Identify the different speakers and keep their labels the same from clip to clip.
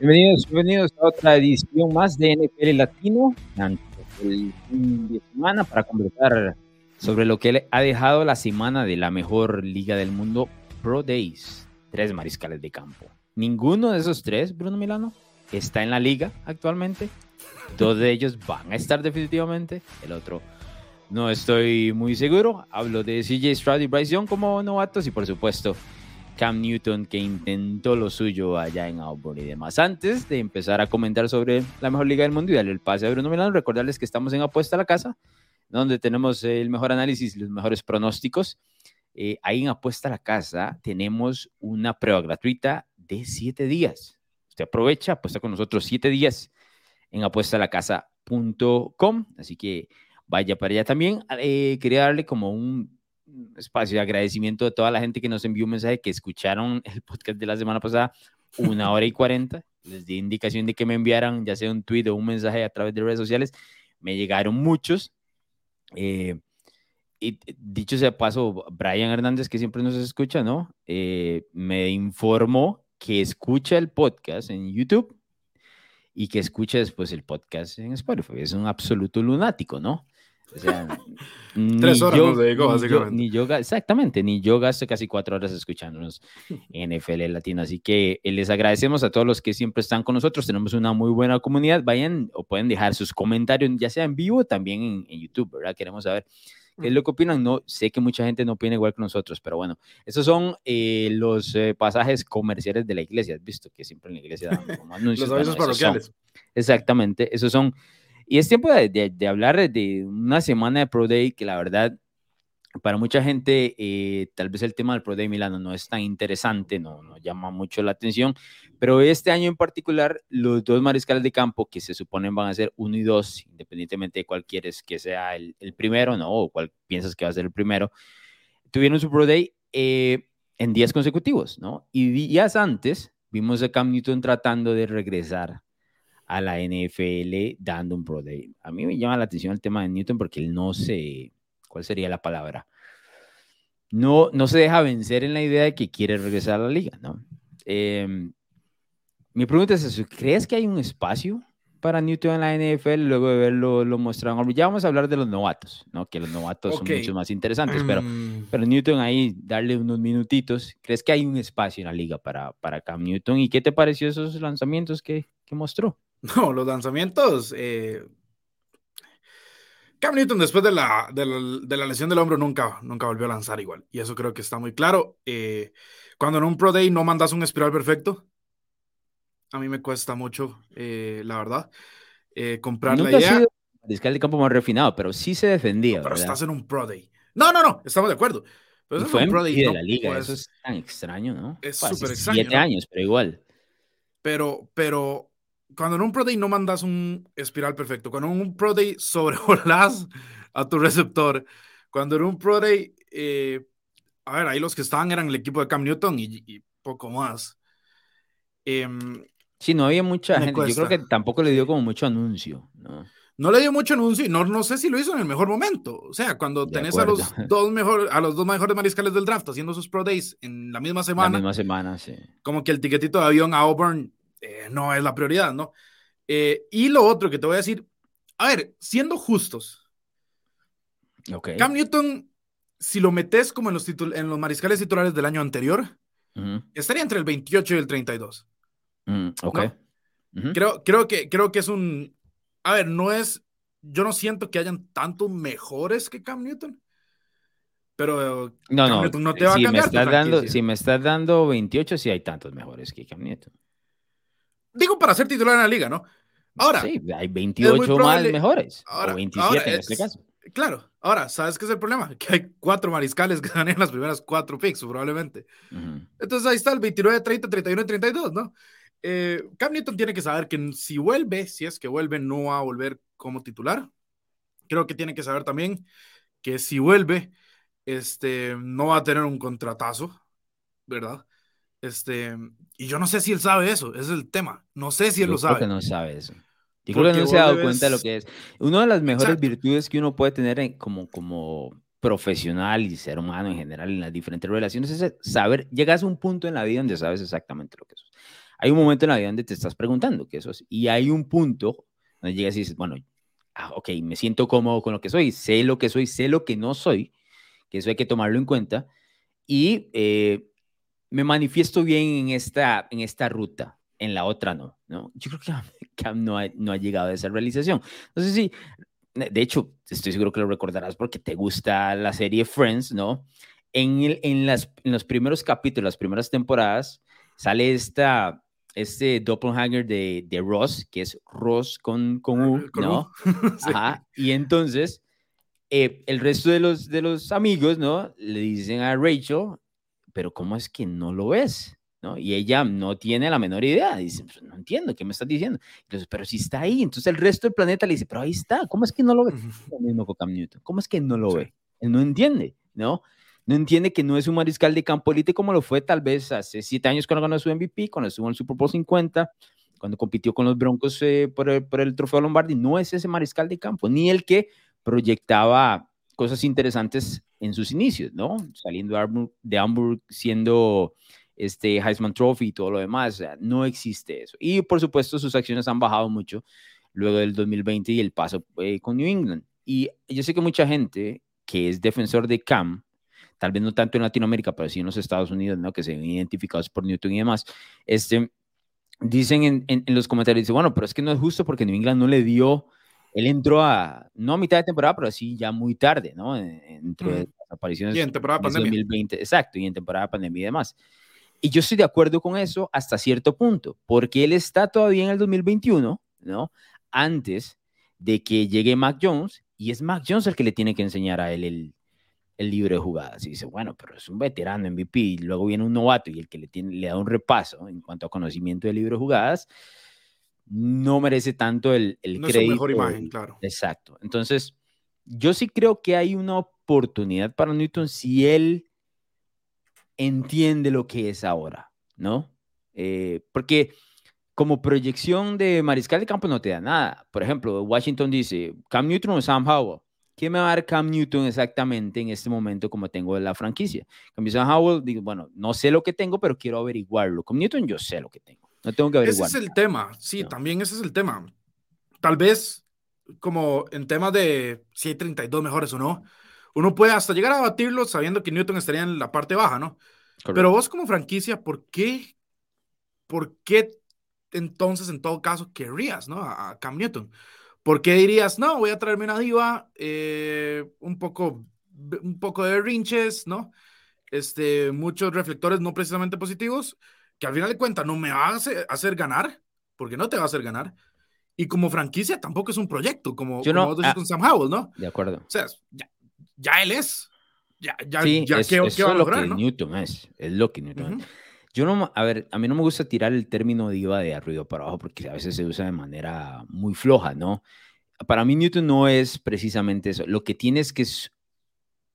Speaker 1: Bienvenidos, bienvenidos a otra edición más de NFL Latino, el fin de semana para conversar sobre lo que ha dejado la semana de la mejor liga del mundo, Pro Days. Tres mariscales de campo. Ninguno de esos tres, Bruno Milano, está en la liga actualmente. Dos de ellos van a estar definitivamente. El otro no estoy muy seguro. Hablo de CJ Stroud y Bryce Young como novatos y por supuesto Cam Newton que intentó lo suyo allá en Auburn y demás. Antes de empezar a comentar sobre la mejor liga del darle el pase a Bruno Milano, recordarles que estamos en Apuesta a la Casa, donde tenemos el mejor análisis los mejores pronósticos. Eh, ahí en Apuesta a la Casa tenemos una prueba gratuita de siete días. Usted aprovecha, apuesta con nosotros siete días en apuestalacasa.com. Así que vaya para allá también. Eh, quería darle como un espacio de agradecimiento a toda la gente que nos envió un mensaje que escucharon el podcast de la semana pasada, una hora y cuarenta. Les di indicación de que me enviaran ya sea un tweet o un mensaje a través de redes sociales. Me llegaron muchos. Eh, y dicho sea paso, Brian Hernández, que siempre nos escucha, ¿no? Eh, me informó que escucha el podcast en YouTube y que escucha después el podcast en Spotify. Es un absoluto lunático, ¿no? O sea,
Speaker 2: Tres horas nos dedicó, básicamente.
Speaker 1: Ni yo, exactamente, ni yo gasto casi cuatro horas escuchándonos en FL Latino. Así que eh, les agradecemos a todos los que siempre están con nosotros. Tenemos una muy buena comunidad. Vayan o pueden dejar sus comentarios, ya sea en vivo también en, en YouTube, ¿verdad? Queremos saber qué es lo que opinan. No, sé que mucha gente no opina igual que nosotros, pero bueno, esos son eh, los eh, pasajes comerciales de la iglesia. Has visto que siempre en la iglesia dan como anuncios.
Speaker 2: los avisos parroquiales.
Speaker 1: exactamente, esos son y es tiempo de, hablar de una semana de Pro Day que la verdad, para mucha gente, eh, tal vez el tema del Pro Day Milano no es tan interesante, no, no llama mucho la atención, pero este año en particular, los dos mariscales de campo que se suponen van a ser uno y dos, independientemente de cuál quieres que sea el, primero, ¿no? O cuál piensas que va a ser el primero, tuvieron su Pro Day eh, en días consecutivos, ¿no? Y días antes vimos a Cam Newton tratando de regresar a la NFL dando un Pro Day. A mí me llama la atención el tema de Newton porque él no se, ¿cuál sería la palabra? No, no se deja vencer en la idea de que quiere regresar a la liga, ¿no? Em, mi pregunta es eso, ¿crees que hay un espacio para Newton en la NFL luego de verlo lo mostrado? Ya vamos a hablar de los novatos, ¿no? Que los novatos son mucho más interesantes, pero, mm. pero Newton ahí, darle unos minutitos, ¿crees que hay un espacio en la liga para, para Cam Newton? ¿Y qué te pareció esos lanzamientos que, que mostró?
Speaker 2: No, los lanzamientos. Eh, Cam Newton, después de la, de la, lesión del hombro, nunca, nunca volvió a lanzar igual. Y eso creo que está muy claro. Eh, cuando en un Pro Day no mandas un espiral perfecto, a mí me cuesta mucho, eh, la verdad, comprar la idea.
Speaker 1: Sido de campo más refinado, pero sí se defendía.
Speaker 2: pero estás en un Pro Day. No, no, no, estamos de acuerdo.
Speaker 1: Pero fue un Pro Day de la liga, eso es tan extraño, ¿no?
Speaker 2: Es súper extraño.
Speaker 1: Siete años, pero igual.
Speaker 2: Pero, pero cuando en un Pro Day no mandas un espiral perfecto, cuando en un Pro Day sobrevolas a tu receptor, cuando en un Pro Day, eh, a ver, ahí los que estaban eran el equipo de Cam Newton y, poco más.
Speaker 1: Eh, sí, no había mucha gente. Yo creo que tampoco le dio como mucho anuncio, ¿no?
Speaker 2: No le dio mucho anuncio y no, no sé si lo hizo en el mejor momento. O sea, cuando tenés a los, dos mejor, a los dos mejores mariscales del draft haciendo sus Pro Days en la misma semana.
Speaker 1: La misma semana, sí.
Speaker 2: Como que el tiquetito de avión a Auburn eh, no es la prioridad, ¿no? Eh, y lo otro que te voy a decir, a ver, siendo justos, okay. Cam Newton, si lo metes como en los, en los mariscales titulares del año anterior, estaría entre el 28 y el 32.
Speaker 1: Mm, ok.
Speaker 2: creo, creo, que, creo que es un... A ver, no es... Yo no siento que hayan tantos mejores que Cam Newton. Pero
Speaker 1: no, no, no te va si a cambiar. Me estás dando, si me estás dando 28, sí hay tantos mejores que Cam Newton.
Speaker 2: Digo para ser titular en la liga, ¿no? Ahora.
Speaker 1: Sí, hay 28 más mejores. o 27 en este caso.
Speaker 2: Claro. Ahora, ¿sabes qué es el problema? Que hay cuatro mariscales que ganan las primeras cuatro picks, probablemente. Entonces ahí está el 29, 30, 31 y 32, ¿no? Eh, Cam Newton tiene que saber que si vuelve, si es que vuelve, no va a volver como titular. Creo que tiene que saber también que si vuelve, este, no va a tener un contratazo, ¿verdad? Este, y yo no sé si él sabe eso, ese es el tema. No sé si él lo sabe.
Speaker 1: Creo que no sabe eso. Yo creo que no se ha dado cuenta de lo que es. Una de las mejores virtudes que uno puede tener como, como profesional y ser humano en general en las diferentes relaciones es saber, llegas a un punto en la vida donde sabes exactamente lo que es. hay un momento en la vida donde te estás preguntando qué eso es. Y hay un punto donde llegas y dices, bueno, ah, ok, me siento cómodo con lo que soy, sé lo que soy, sé lo que no soy, que eso hay que tomarlo en cuenta. Y eh, me manifiesto bien en esta, en esta ruta, en la otra no, ¿no? Yo creo que Cam no ha, no ha llegado a esa realización. Sé si, de hecho, estoy seguro que lo recordarás porque te gusta la serie Friends, ¿no? En, el, en, las, en los primeros capítulos, las primeras temporadas, sale esta, este doppelganger de, de Ross, que es Ross con, con U, ¿no? Ajá. Y entonces, eh, el resto de los, de los amigos, ¿no? Le dicen a Rachel, pero ¿cómo es que no lo ves? ¿No? Y ella no tiene la menor idea. Dice, pues, no entiendo, ¿qué me estás diciendo? Entonces, pero si está ahí. Entonces el resto del planeta le dice, pero ahí está. ¿Cómo es que no lo ve? Lo mismo con Cam Newton. ¿Cómo es que no lo ve? Él no entiende, ¿no? No entiende que no es un mariscal de campo elite como lo fue tal vez hace siete años cuando ganó su MVP, cuando estuvo en el Super Bowl 50, cuando compitió con los Broncos eh, por, el, por el trofeo Lombardi. No es ese mariscal de campo, ni el que proyectaba cosas interesantes en sus inicios, ¿no? Saliendo de Hamburg, siendo este Heisman Trophy y todo lo demás, no existe eso. Y por supuesto sus acciones han bajado mucho luego del 2020 y el paso eh, con New England. Y yo sé que mucha gente que es defensor de Cam, tal vez no tanto en Latinoamérica, pero sí en los Estados Unidos, ¿no? Que se ven identificados por Newton y demás, este, dicen en, en, en los comentarios, dice, bueno, pero es que no es justo porque New England no le dio él entró a, no a mitad de temporada, pero sí ya muy tarde, ¿no? Dentro de las apariciones.
Speaker 2: Y en temporada pandemia.
Speaker 1: 2020, exacto, y en temporada pandemia y demás. Y yo estoy de acuerdo con eso hasta cierto punto, porque él está todavía en el 2021, ¿no? Antes de que llegue Mac Jones, y es Mac Jones el que le tiene que enseñar a él el, el libro de jugadas. Y dice, bueno, pero es un veterano MVP, y luego viene un novato y el que le, tiene, le da un repaso en cuanto a conocimiento del libro de jugadas, no merece tanto el, el
Speaker 2: no
Speaker 1: crédito.
Speaker 2: Es su mejor imagen, claro.
Speaker 1: Exacto. Entonces, yo sí creo que hay una oportunidad para Newton si él entiende lo que es ahora, ¿no? Eh, porque como proyección de mariscal de campo no te da nada. Por ejemplo, Washington dice, Cam Newton o Sam Howell. ¿Qué me va a dar Cam Newton exactamente en este momento como tengo la franquicia? Cam Sam Howell, digo, bueno, no sé lo que tengo, pero quiero averiguarlo. Con Newton yo sé lo que tengo. No tengo que averiguar.
Speaker 2: Ese es el tema, sí, no. también ese es el tema. Tal vez, como en temas de si hay 32 mejores o no, uno puede hasta llegar a batirlo sabiendo que Newton estaría en la parte baja, ¿no? Correcto. Pero vos como franquicia, ¿por qué, por qué entonces en todo caso querrías, ¿no? A, Cam Newton. ¿Por qué dirías, no, voy a traerme una diva, eh, un, poco, un poco de rinches, ¿no? Este, muchos reflectores no precisamente positivos, que al final de cuentas no me va a hacer, hacer, ganar, porque no te va a hacer ganar. Y como franquicia tampoco es un proyecto, como,
Speaker 1: Yo no,
Speaker 2: como ah, con Sam Howell, ¿no?
Speaker 1: De acuerdo.
Speaker 2: O sea, ya, ya él es. Ya, ya,
Speaker 1: sí,
Speaker 2: ya
Speaker 1: es,
Speaker 2: ¿qué,
Speaker 1: eso
Speaker 2: ¿qué va a
Speaker 1: es
Speaker 2: lograr,
Speaker 1: lo que
Speaker 2: no?
Speaker 1: Newton es. Es lo que Newton
Speaker 2: Ujú.
Speaker 1: es. Yo no, a ver, a mí no me gusta tirar el término diva de arriba para abajo porque a veces se usa de manera muy floja, ¿no? Para mí Newton no es precisamente eso. Lo que tiene es que es,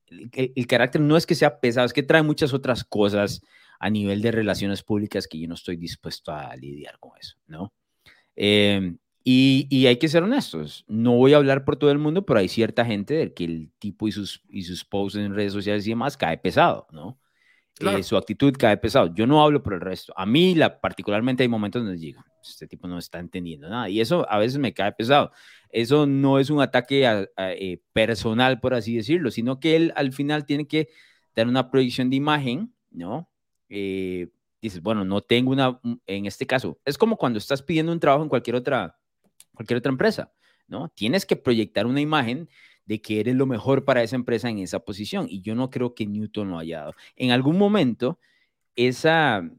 Speaker 1: el, el carácter no es que sea pesado, es que trae muchas otras cosas a nivel de relaciones públicas que yo no estoy dispuesto a lidiar con eso, ¿no? Eh, y, y, hay que ser honestos. No voy a hablar por todo el mundo, pero hay cierta gente del que el tipo y sus, y sus posts en redes sociales y demás cae pesado, ¿no?
Speaker 2: Claro.
Speaker 1: Eh, su actitud cae pesado. Yo no hablo por el resto. A mí, la, particularmente, hay momentos donde digo, este tipo no está entendiendo nada. Y eso a veces me cae pesado. Eso no es un ataque a, a, eh, personal, por así decirlo, sino que él al final tiene que dar una proyección de imagen, ¿no? Eh, dices, bueno, no tengo una, en este caso, es como cuando estás pidiendo un trabajo en cualquier otra, cualquier otra empresa, ¿no? Tienes que proyectar una imagen de que eres lo mejor para esa empresa en esa posición. Y yo no creo que Newton lo haya dado. En algún momento, esa,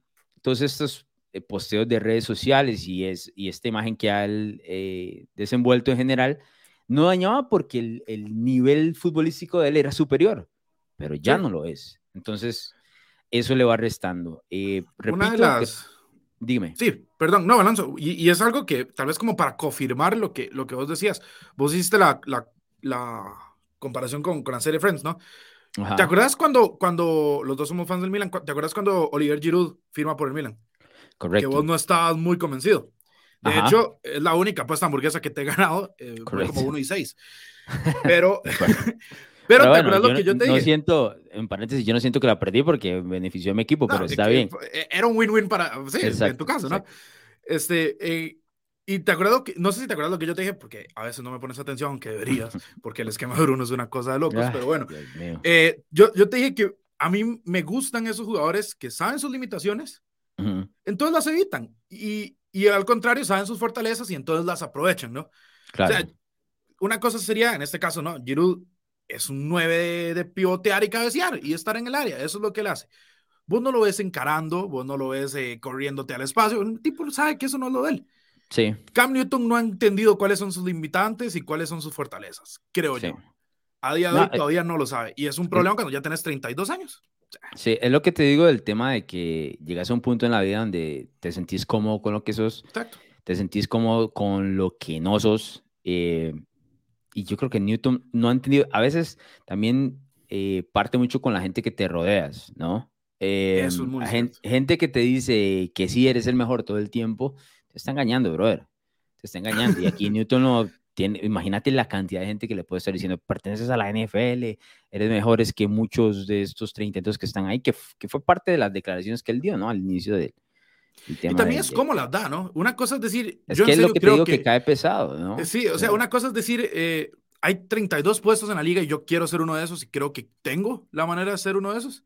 Speaker 1: todos estos eh, posteos de redes sociales y, es, y esta imagen que ha eh, desenvuelto en general, no dañaba porque el, el, nivel futbolístico de él era superior, pero ya sí. no lo es. Entonces, eso le va restando. Eh, repito,
Speaker 2: Una de las...
Speaker 1: Que, dime.
Speaker 2: Sí, perdón, no, Alonso, y, y, es algo que tal vez como para confirmar lo que, lo que vos decías, vos hiciste la, la, la comparación con, con, la serie Friends, ¿no? Ajá. ¿Te acuerdas cuando, cuando los dos somos fans del Milan? ¿Te acuerdas cuando Oliver Giroud firma por el Milan?
Speaker 1: Correcto.
Speaker 2: Que vos no estabas muy convencido. De Ajá. hecho, es la única apuesta hamburguesa que te he ganado, eh, como 1 y 6. Pero,
Speaker 1: Pero, te acuerdas lo que yo te dije. No siento, en paréntesis, yo no siento que la perdí porque benefició a mi equipo, pero está bien.
Speaker 2: Eh, era un win-win para, sí, en tu caso, ¿no? Este, eh, y te acuerdo que, no sé si te acuerdas lo que yo te dije, porque a veces no me pones atención, aunque deberías, porque el esquema de Bruno es una cosa de locos, pero bueno. Eh, yo, yo te dije que a mí me gustan esos jugadores que saben sus limitaciones, entonces las evitan. Y, y, al contrario, saben sus fortalezas y entonces las aprovechan, ¿no? Claro. O sea, una cosa sería, en este caso, ¿no? Giroud es un 9 de, pivotear y cabecear y estar en el área, eso es lo que él hace. Vos no lo ves encarando, vos no lo ves eh, corriéndote al espacio, un tipo sabe que eso no es lo de él.
Speaker 1: Sí.
Speaker 2: Cam Newton no ha entendido cuáles son sus limitantes y cuáles son sus fortalezas, creo yo. A día de hoy eh, todavía no lo sabe. Y es un problema cuando ya tienes 32 años.
Speaker 1: Sí, es lo que te digo del tema de que llegas a un punto en la vida donde te sentís cómodo con lo que sos, Exacto. te sentís cómodo con lo que no sos. Eh, y yo creo que Newton no ha entendido, a veces también eh, parte mucho con la gente que te rodeas, ¿no? Eso es muy gente, gente, que te dice que sí eres el mejor todo el tiempo, te está engañando, brother. Te está engañando. Y aquí Newton no tiene, imagínate la cantidad de gente que le puede estar diciendo, perteneces a la NFL, eres mejores que muchos de estos 30 que están ahí, que, que fue parte de las declaraciones que él dio, ¿no? Al inicio de,
Speaker 2: y también es como las da, ¿no? Una cosa es decir.
Speaker 1: Es que es lo que te digo que, cae pesado, ¿no?
Speaker 2: Sí, o sea, una cosa es decir, eh, hay 32 puestos en la liga y yo quiero ser uno de esos y creo que tengo la manera de ser uno de esos.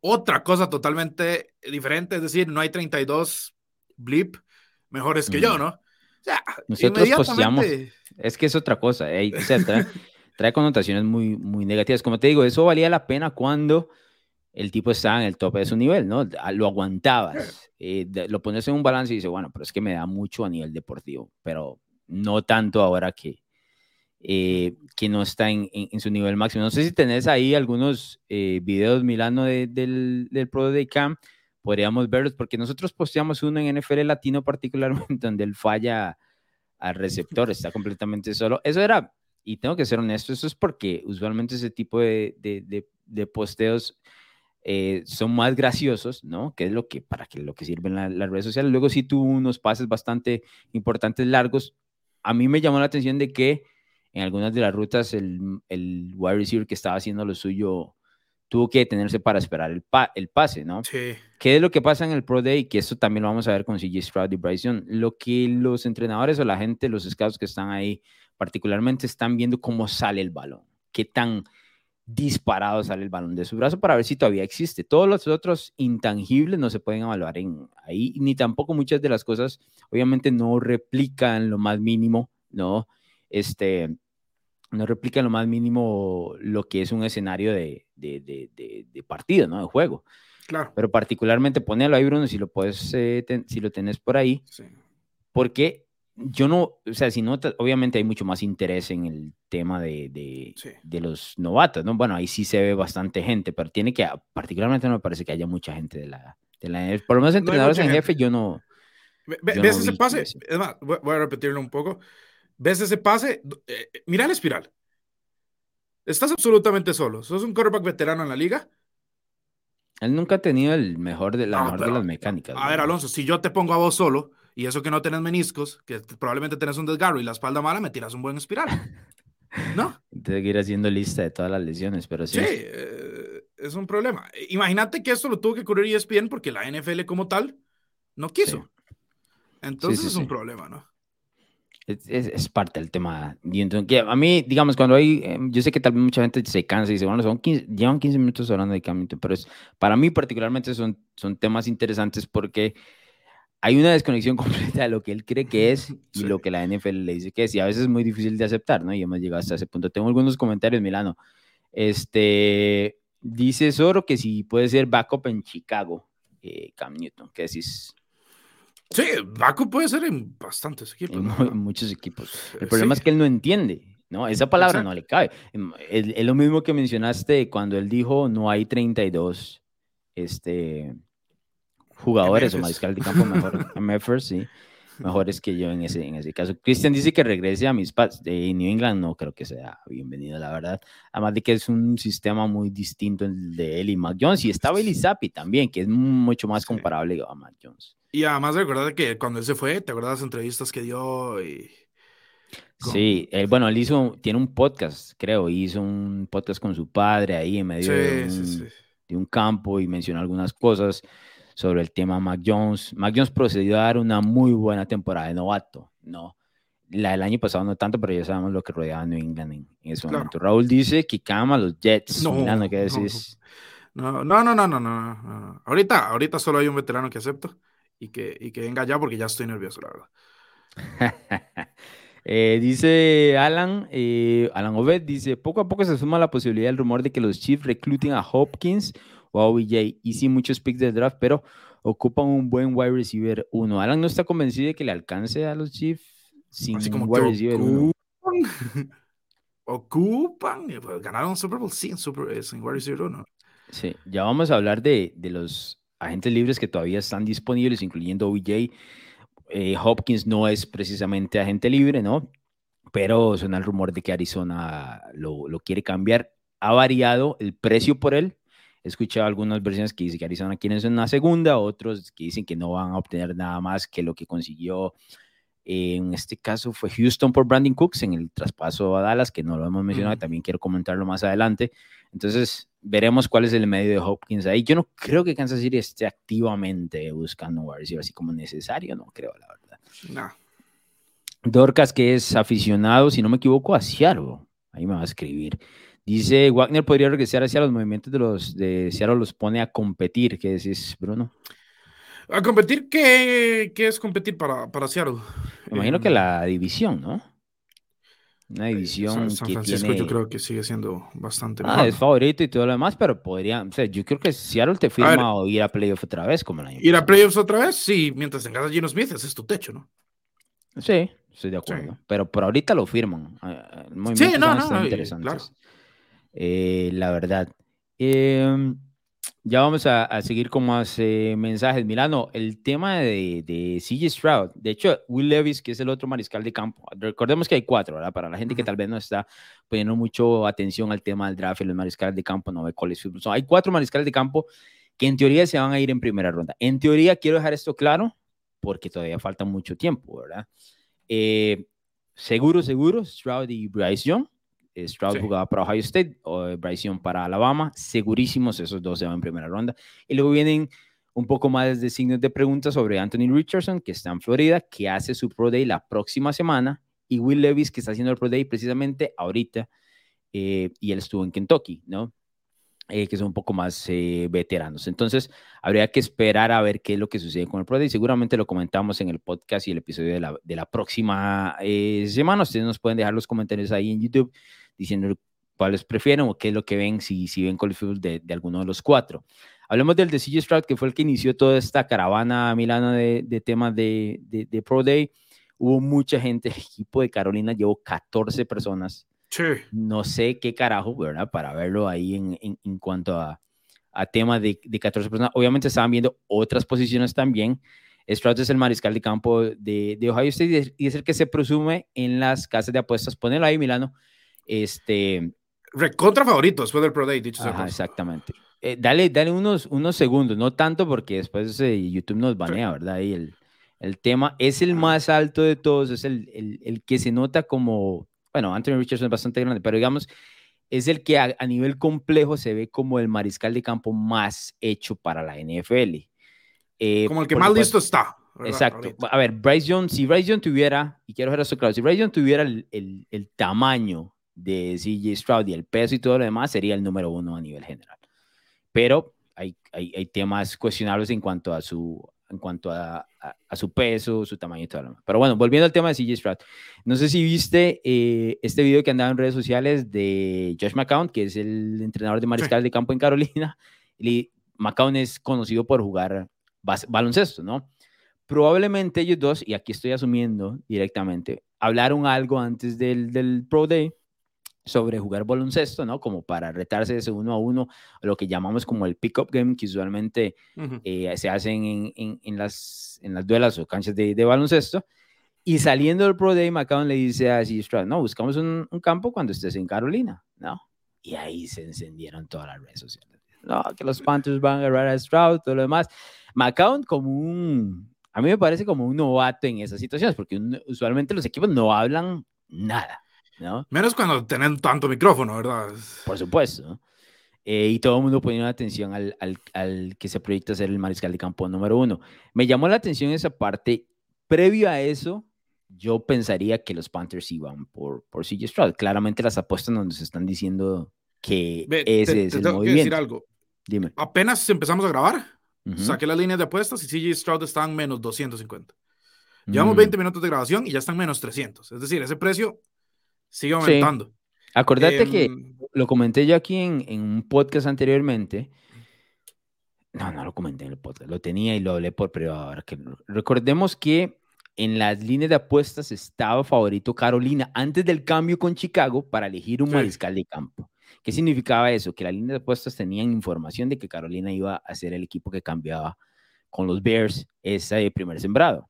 Speaker 2: Otra cosa totalmente diferente es decir, no hay 32 blip mejores que yo, ¿no? O sea,
Speaker 1: Nosotros inmediatamente... es que es otra cosa, eh, trae, trae, connotaciones muy, muy negativas. Como te digo, eso valía la pena cuando el tipo estaba en el tope de su nivel, ¿no? Lo aguantabas, eh, lo pones en un balance y dices, bueno, pero es que me da mucho a nivel deportivo, pero no tanto ahora que, eh, que no está en, su nivel máximo. No sé si tenés ahí algunos eh, videos, Milano, del, del Pro Camp, podríamos verlos, porque nosotros posteamos uno en NFL Latino particularmente, donde él falla al receptor, está completamente solo. Eso era, y tengo que ser honesto, eso es porque usualmente ese tipo de, de, de posteos eh, son más graciosos, ¿no? Que es lo que, para que lo que sirven las redes sociales. Luego sí tuvo unos pases bastante importantes, largos. A mí me llamó la atención de que en algunas de las rutas el, el wide receiver que estaba haciendo lo suyo tuvo que detenerse para esperar el, el pase, ¿no?
Speaker 2: Sí.
Speaker 1: ¿Qué es lo que pasa en el Pro Day? Que esto también lo vamos a ver con CJ Stroud y Bryson. Lo que los entrenadores o la gente, los scouts que están ahí, particularmente están viendo cómo sale el balón, qué tan disparado sale el balón de su brazo para ver si todavía existe. Todos los otros intangibles no se pueden evaluar en ahí, ni tampoco muchas de las cosas, obviamente no replican lo más mínimo, ¿no? Este, no replican lo más mínimo lo que es un escenario de, de, de, de partido, ¿no? De juego.
Speaker 2: Claro.
Speaker 1: Pero particularmente ponelo ahí, Bruno, si lo puedes, eh, si lo tenés por ahí. Sí. Porque yo no, o sea, si no, obviamente hay mucho más interés en el tema de, de, de, los novatos, ¿no? Bueno, ahí sí se ve bastante gente, pero tiene que, particularmente no me parece que haya mucha gente de la, de la por lo menos entrenadores en jefe, yo no.
Speaker 2: ¿Ves ese pase? Es más, voy a repetirlo un poco. ¿Ves ese pase? Eh, mira la espiral. Estás absolutamente solo. Sos un quarterback veterano en la liga.
Speaker 1: Él nunca ha tenido el mejor de, la mejor de las mecánicas.
Speaker 2: A ver, Alonso, si yo te pongo a vos solo y eso que no tenés meniscos, que probablemente tenés un desgarro y la espalda mala, me tiras un buen espiral. ¿No?
Speaker 1: Tengo que ir haciendo lista de todas las lesiones, pero sí.
Speaker 2: Sí, eh, es un problema. Imagínate que esto lo tuvo que cubrir ESPN porque la NFL como tal no quiso. Entonces es un problema, ¿no?
Speaker 1: Es, es, parte del tema. que a mí, digamos, cuando hay, em, yo sé que tal vez mucha gente se cansa y dice, bueno, son 15, llevan 15 minutos hablando de Cam pero es, para mí particularmente son, son temas interesantes porque hay una desconexión completa de lo que él cree que es y lo que la NFL le dice que es. Y a veces es muy difícil de aceptar, ¿no? Y hemos llegado hasta ese punto. Tengo algunos comentarios, Milano. Este, dice Soro que si puede ser backup en Chicago, eh, Cam Newton. ¿Qué decís?
Speaker 2: Sí, backup puede ser en bastantes equipos.
Speaker 1: En, muchos equipos. El problema es que él no entiende. ¿no? Esa palabra no le cabe. Es, es, lo mismo que mencionaste cuando él dijo no hay 32 este, jugadores o mariscal de campo mejor, MFers, sí, mejores que yo en ese, en ese caso. Christian dice que regrese a mis pads de New England, no creo que sea bienvenido, la verdad. Además de que es un sistema muy distinto el de él y Mac Jones, y está Billy Zappi también, que es mucho más comparable a Mac Jones.
Speaker 2: Y además recuerda que cuando él se fue, ¿te acuerdas las entrevistas que dio? Y...
Speaker 1: Sí, bueno, él hizo, tiene un podcast, creo, hizo un podcast con su padre ahí en medio de, un, de, un, campo y mencionó algunas cosas sobre el tema Mac Jones. Mac Jones procedió a dar una muy buena temporada de novato, ¿no? La del año pasado no tanto, pero ya sabemos lo que rodeaba a New England en, ese momento. Raúl dice que cama los Jets. No, no, ¿qué decís?
Speaker 2: No, no, no, no, no, no, Ahorita, ahorita solo hay un veterano que acepto y que, y que venga ya porque ya estoy nervioso, la
Speaker 1: verdad. Eh, dice Alan, eh, Alan Obed, dice, poco a poco se suma la posibilidad del rumor de que los Chiefs recluten a Hopkins o a OBJ. Y sí, muchos picks de draft, pero ocupan un buen wide receiver uno. Alan no está convencido de que le alcance a los Chiefs sin wide receiver uno.
Speaker 2: Ocupan, pues, ganaron Super Bowl, en, Super, wide receiver uno.
Speaker 1: Sí, ya vamos a hablar de, de los agentes libres que todavía están disponibles, incluyendo OBJ. Eh, Hopkins no es precisamente agente libre, ¿no? Pero suena el rumor de que Arizona lo, lo quiere cambiar. Ha variado el precio por él. He escuchado algunas versiones que dicen que Arizona quiere una segunda, otros que dicen que no van a obtener nada más que lo que consiguió. en este caso fue Houston por Brandon Cooks en el traspaso a Dallas, que no lo hemos mencionado, también quiero comentarlo más adelante. Entonces, veremos cuál es el medio de Hopkins ahí. Yo no creo que Kansas City esté activamente buscando un así como necesario, no creo, la verdad. No. Dorcas, que es aficionado, si no me equivoco, a Seattle. Ahí me va a escribir. Dice, Wagner podría regresar hacia los movimientos de los de Seattle, los pone a competir. ¿Qué decís, Bruno?
Speaker 2: ¿A competir? ¿Qué, qué es competir para, para Seattle?
Speaker 1: Me imagino que la división, ¿no? Una división
Speaker 2: San, Francisco yo creo que sigue siendo bastante
Speaker 1: ah, es favorito y todo lo demás, pero podría, o sea, yo creo que Seattle te firma o ir a playoffs otra vez como el año
Speaker 2: Ir a playoffs otra vez, sí, mientras tengas a Gino Smith, ese es tu techo, ¿no?
Speaker 1: Sí, estoy de acuerdo. Pero por ahorita lo firman. Ah, sí, no, no, interesantes. Eh, la verdad. Eh, ya vamos a, seguir con más eh, mensajes. Milano, el tema de, de CJ Stroud, de hecho, Will Levis, que es el otro mariscal de campo, recordemos que hay cuatro, ¿verdad? Para la gente que tal vez no está poniendo mucho atención al tema del draft y los mariscales de campo, no ve college football. hay cuatro mariscales de campo que en teoría se van a ir en primera ronda. En teoría, quiero dejar esto claro, porque todavía falta mucho tiempo, ¿verdad? Eh, seguro, seguro, Stroud y Bryce Young eh, Stroud jugaba para Ohio State, o Bryce Young para Alabama, segurísimos esos dos se van en primera ronda. Y luego vienen un poco más de signos de preguntas sobre Anthony Richardson, que está en Florida, que hace su Pro Day la próxima semana, y Will Levis, que está haciendo el Pro Day precisamente ahorita, eh, y él estuvo en Kentucky, ¿no? Eh, que son un poco más veteranos. Entonces, habría que esperar a ver qué es lo que sucede con el Pro Day. Seguramente lo comentamos en el podcast y el episodio de la, de la próxima semana. Ustedes nos pueden dejar los comentarios ahí en YouTube diciendo cuáles prefieren o qué es lo que ven si, si ven College Football de, de alguno de los cuatro. Hablemos del de CJ Stroud, que fue el que inició toda esta caravana milana de, de temas de, de, Pro Day. Hubo mucha gente, el equipo de Carolina llevó 14 personas.
Speaker 2: Sí.
Speaker 1: No sé qué carajo, ¿verdad? Para verlo ahí en, en, en cuanto a, a temas de, de 14 personas. Obviamente estaban viendo otras posiciones también. Stroud es el mariscal de campo de, de Ohio State y es el que se presume en las casas de apuestas. Ponelo ahí, Milano, este.
Speaker 2: Recontra favorito después del Pro Day, dicho
Speaker 1: Ajá, exactamente. Eh, dale, dale unos, unos segundos, no tanto porque después eh, YouTube nos banea, ¿verdad? Y el, el tema es el más alto de todos, es el, el, el, que se nota como, bueno, Anthony Richardson es bastante grande, pero digamos, es el que a, nivel complejo se ve como el mariscal de campo más hecho para la NFL.
Speaker 2: Eh, como el que más listo está.
Speaker 1: Exacto. A ver, Bryce Jones, si Bryce Jones tuviera, y quiero dejar esto claro, si Bryce Jones tuviera el, el tamaño de CJ Stroud y el peso y todo lo demás, sería el número uno a nivel general. Pero hay, hay, hay temas cuestionables en cuanto a su, en cuanto a, a, su peso, su tamaño y todo lo demás. Pero bueno, volviendo al tema de CJ Stroud. No sé si viste eh, este video que andaba en redes sociales de Josh McCown, que es el entrenador de mariscal de campo en Carolina. Y McCown es conocido por jugar baloncesto, ¿no? Probablemente ellos dos, y aquí estoy asumiendo directamente, hablaron algo antes del, del Pro Day sobre jugar baloncesto, ¿no? Como para retarse de ese uno a uno, lo que llamamos como el pick-up game, que usualmente eh, se hacen en, en, las, en las duelas o canchas de, de, baloncesto. Y saliendo del Pro Day, McCown le dice a Stroud, no, buscamos un, un, campo cuando estés en Carolina, ¿no? Y ahí se encendieron todas las redes sociales. No, que los Panthers van a agarrar a Stroud, todo lo demás. McCown como un, a mí me parece como un novato en esas situaciones, porque usualmente los equipos no hablan nada, ¿no?
Speaker 2: Menos cuando tienen tanto micrófono, ¿verdad?
Speaker 1: Por supuesto. Eh, y todo el mundo poniendo atención al, al, al, que se proyecta ser el mariscal de campo número uno. Me llamó la atención esa parte. Previo a eso, yo pensaría que los Panthers iban por, por CJ Stroud. Claramente las apuestas nos están diciendo que ese es el movimiento. Que decir algo.
Speaker 2: Dime. Apenas empezamos a grabar, saqué las líneas de apuestas y CJ Stroud está en menos 250. Llevamos 20 mm. minutos de grabación y ya están menos 300. Es decir, ese precio sigue aumentando.
Speaker 1: Acordate que em, lo comenté yo aquí en, en, un podcast anteriormente. No, no lo comenté en el podcast, lo tenía y lo hablé por privado. Ahora que recordemos que en las líneas de apuestas estaba favorito Carolina antes del cambio con Chicago para elegir un mariscal de campo. ¿Qué significaba eso? Que las líneas de apuestas tenían información de que Carolina iba a ser el equipo que cambiaba con los Bears ese primer sembrado.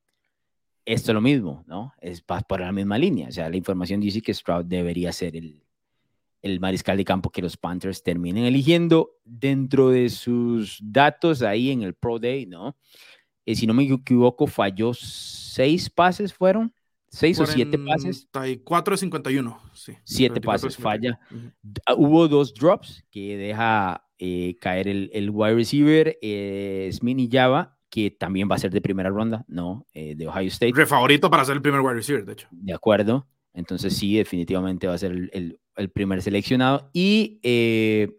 Speaker 1: Esto es lo mismo, ¿no? Es por la misma línea. O sea, la información dice que Stroud debería ser el, el mariscal de campo que los Panthers terminen eligiendo dentro de sus datos ahí en el Pro Day, ¿no? Eh, si no me equivoco, falló seis pases, ¿fueron? ¿Seis o siete pases?
Speaker 2: 4 de 51, sí.
Speaker 1: Siete pases, falla. Ah, hubo dos drops que deja eh, caer el, el, wide receiver, eh, Smith Java, que también va a ser de primera ronda, ¿no? Eh, de Ohio State.
Speaker 2: Re favorito para ser el primer wide receiver, de hecho.
Speaker 1: De acuerdo. Entonces sí, definitivamente va a ser el, el, primer seleccionado. Y eh,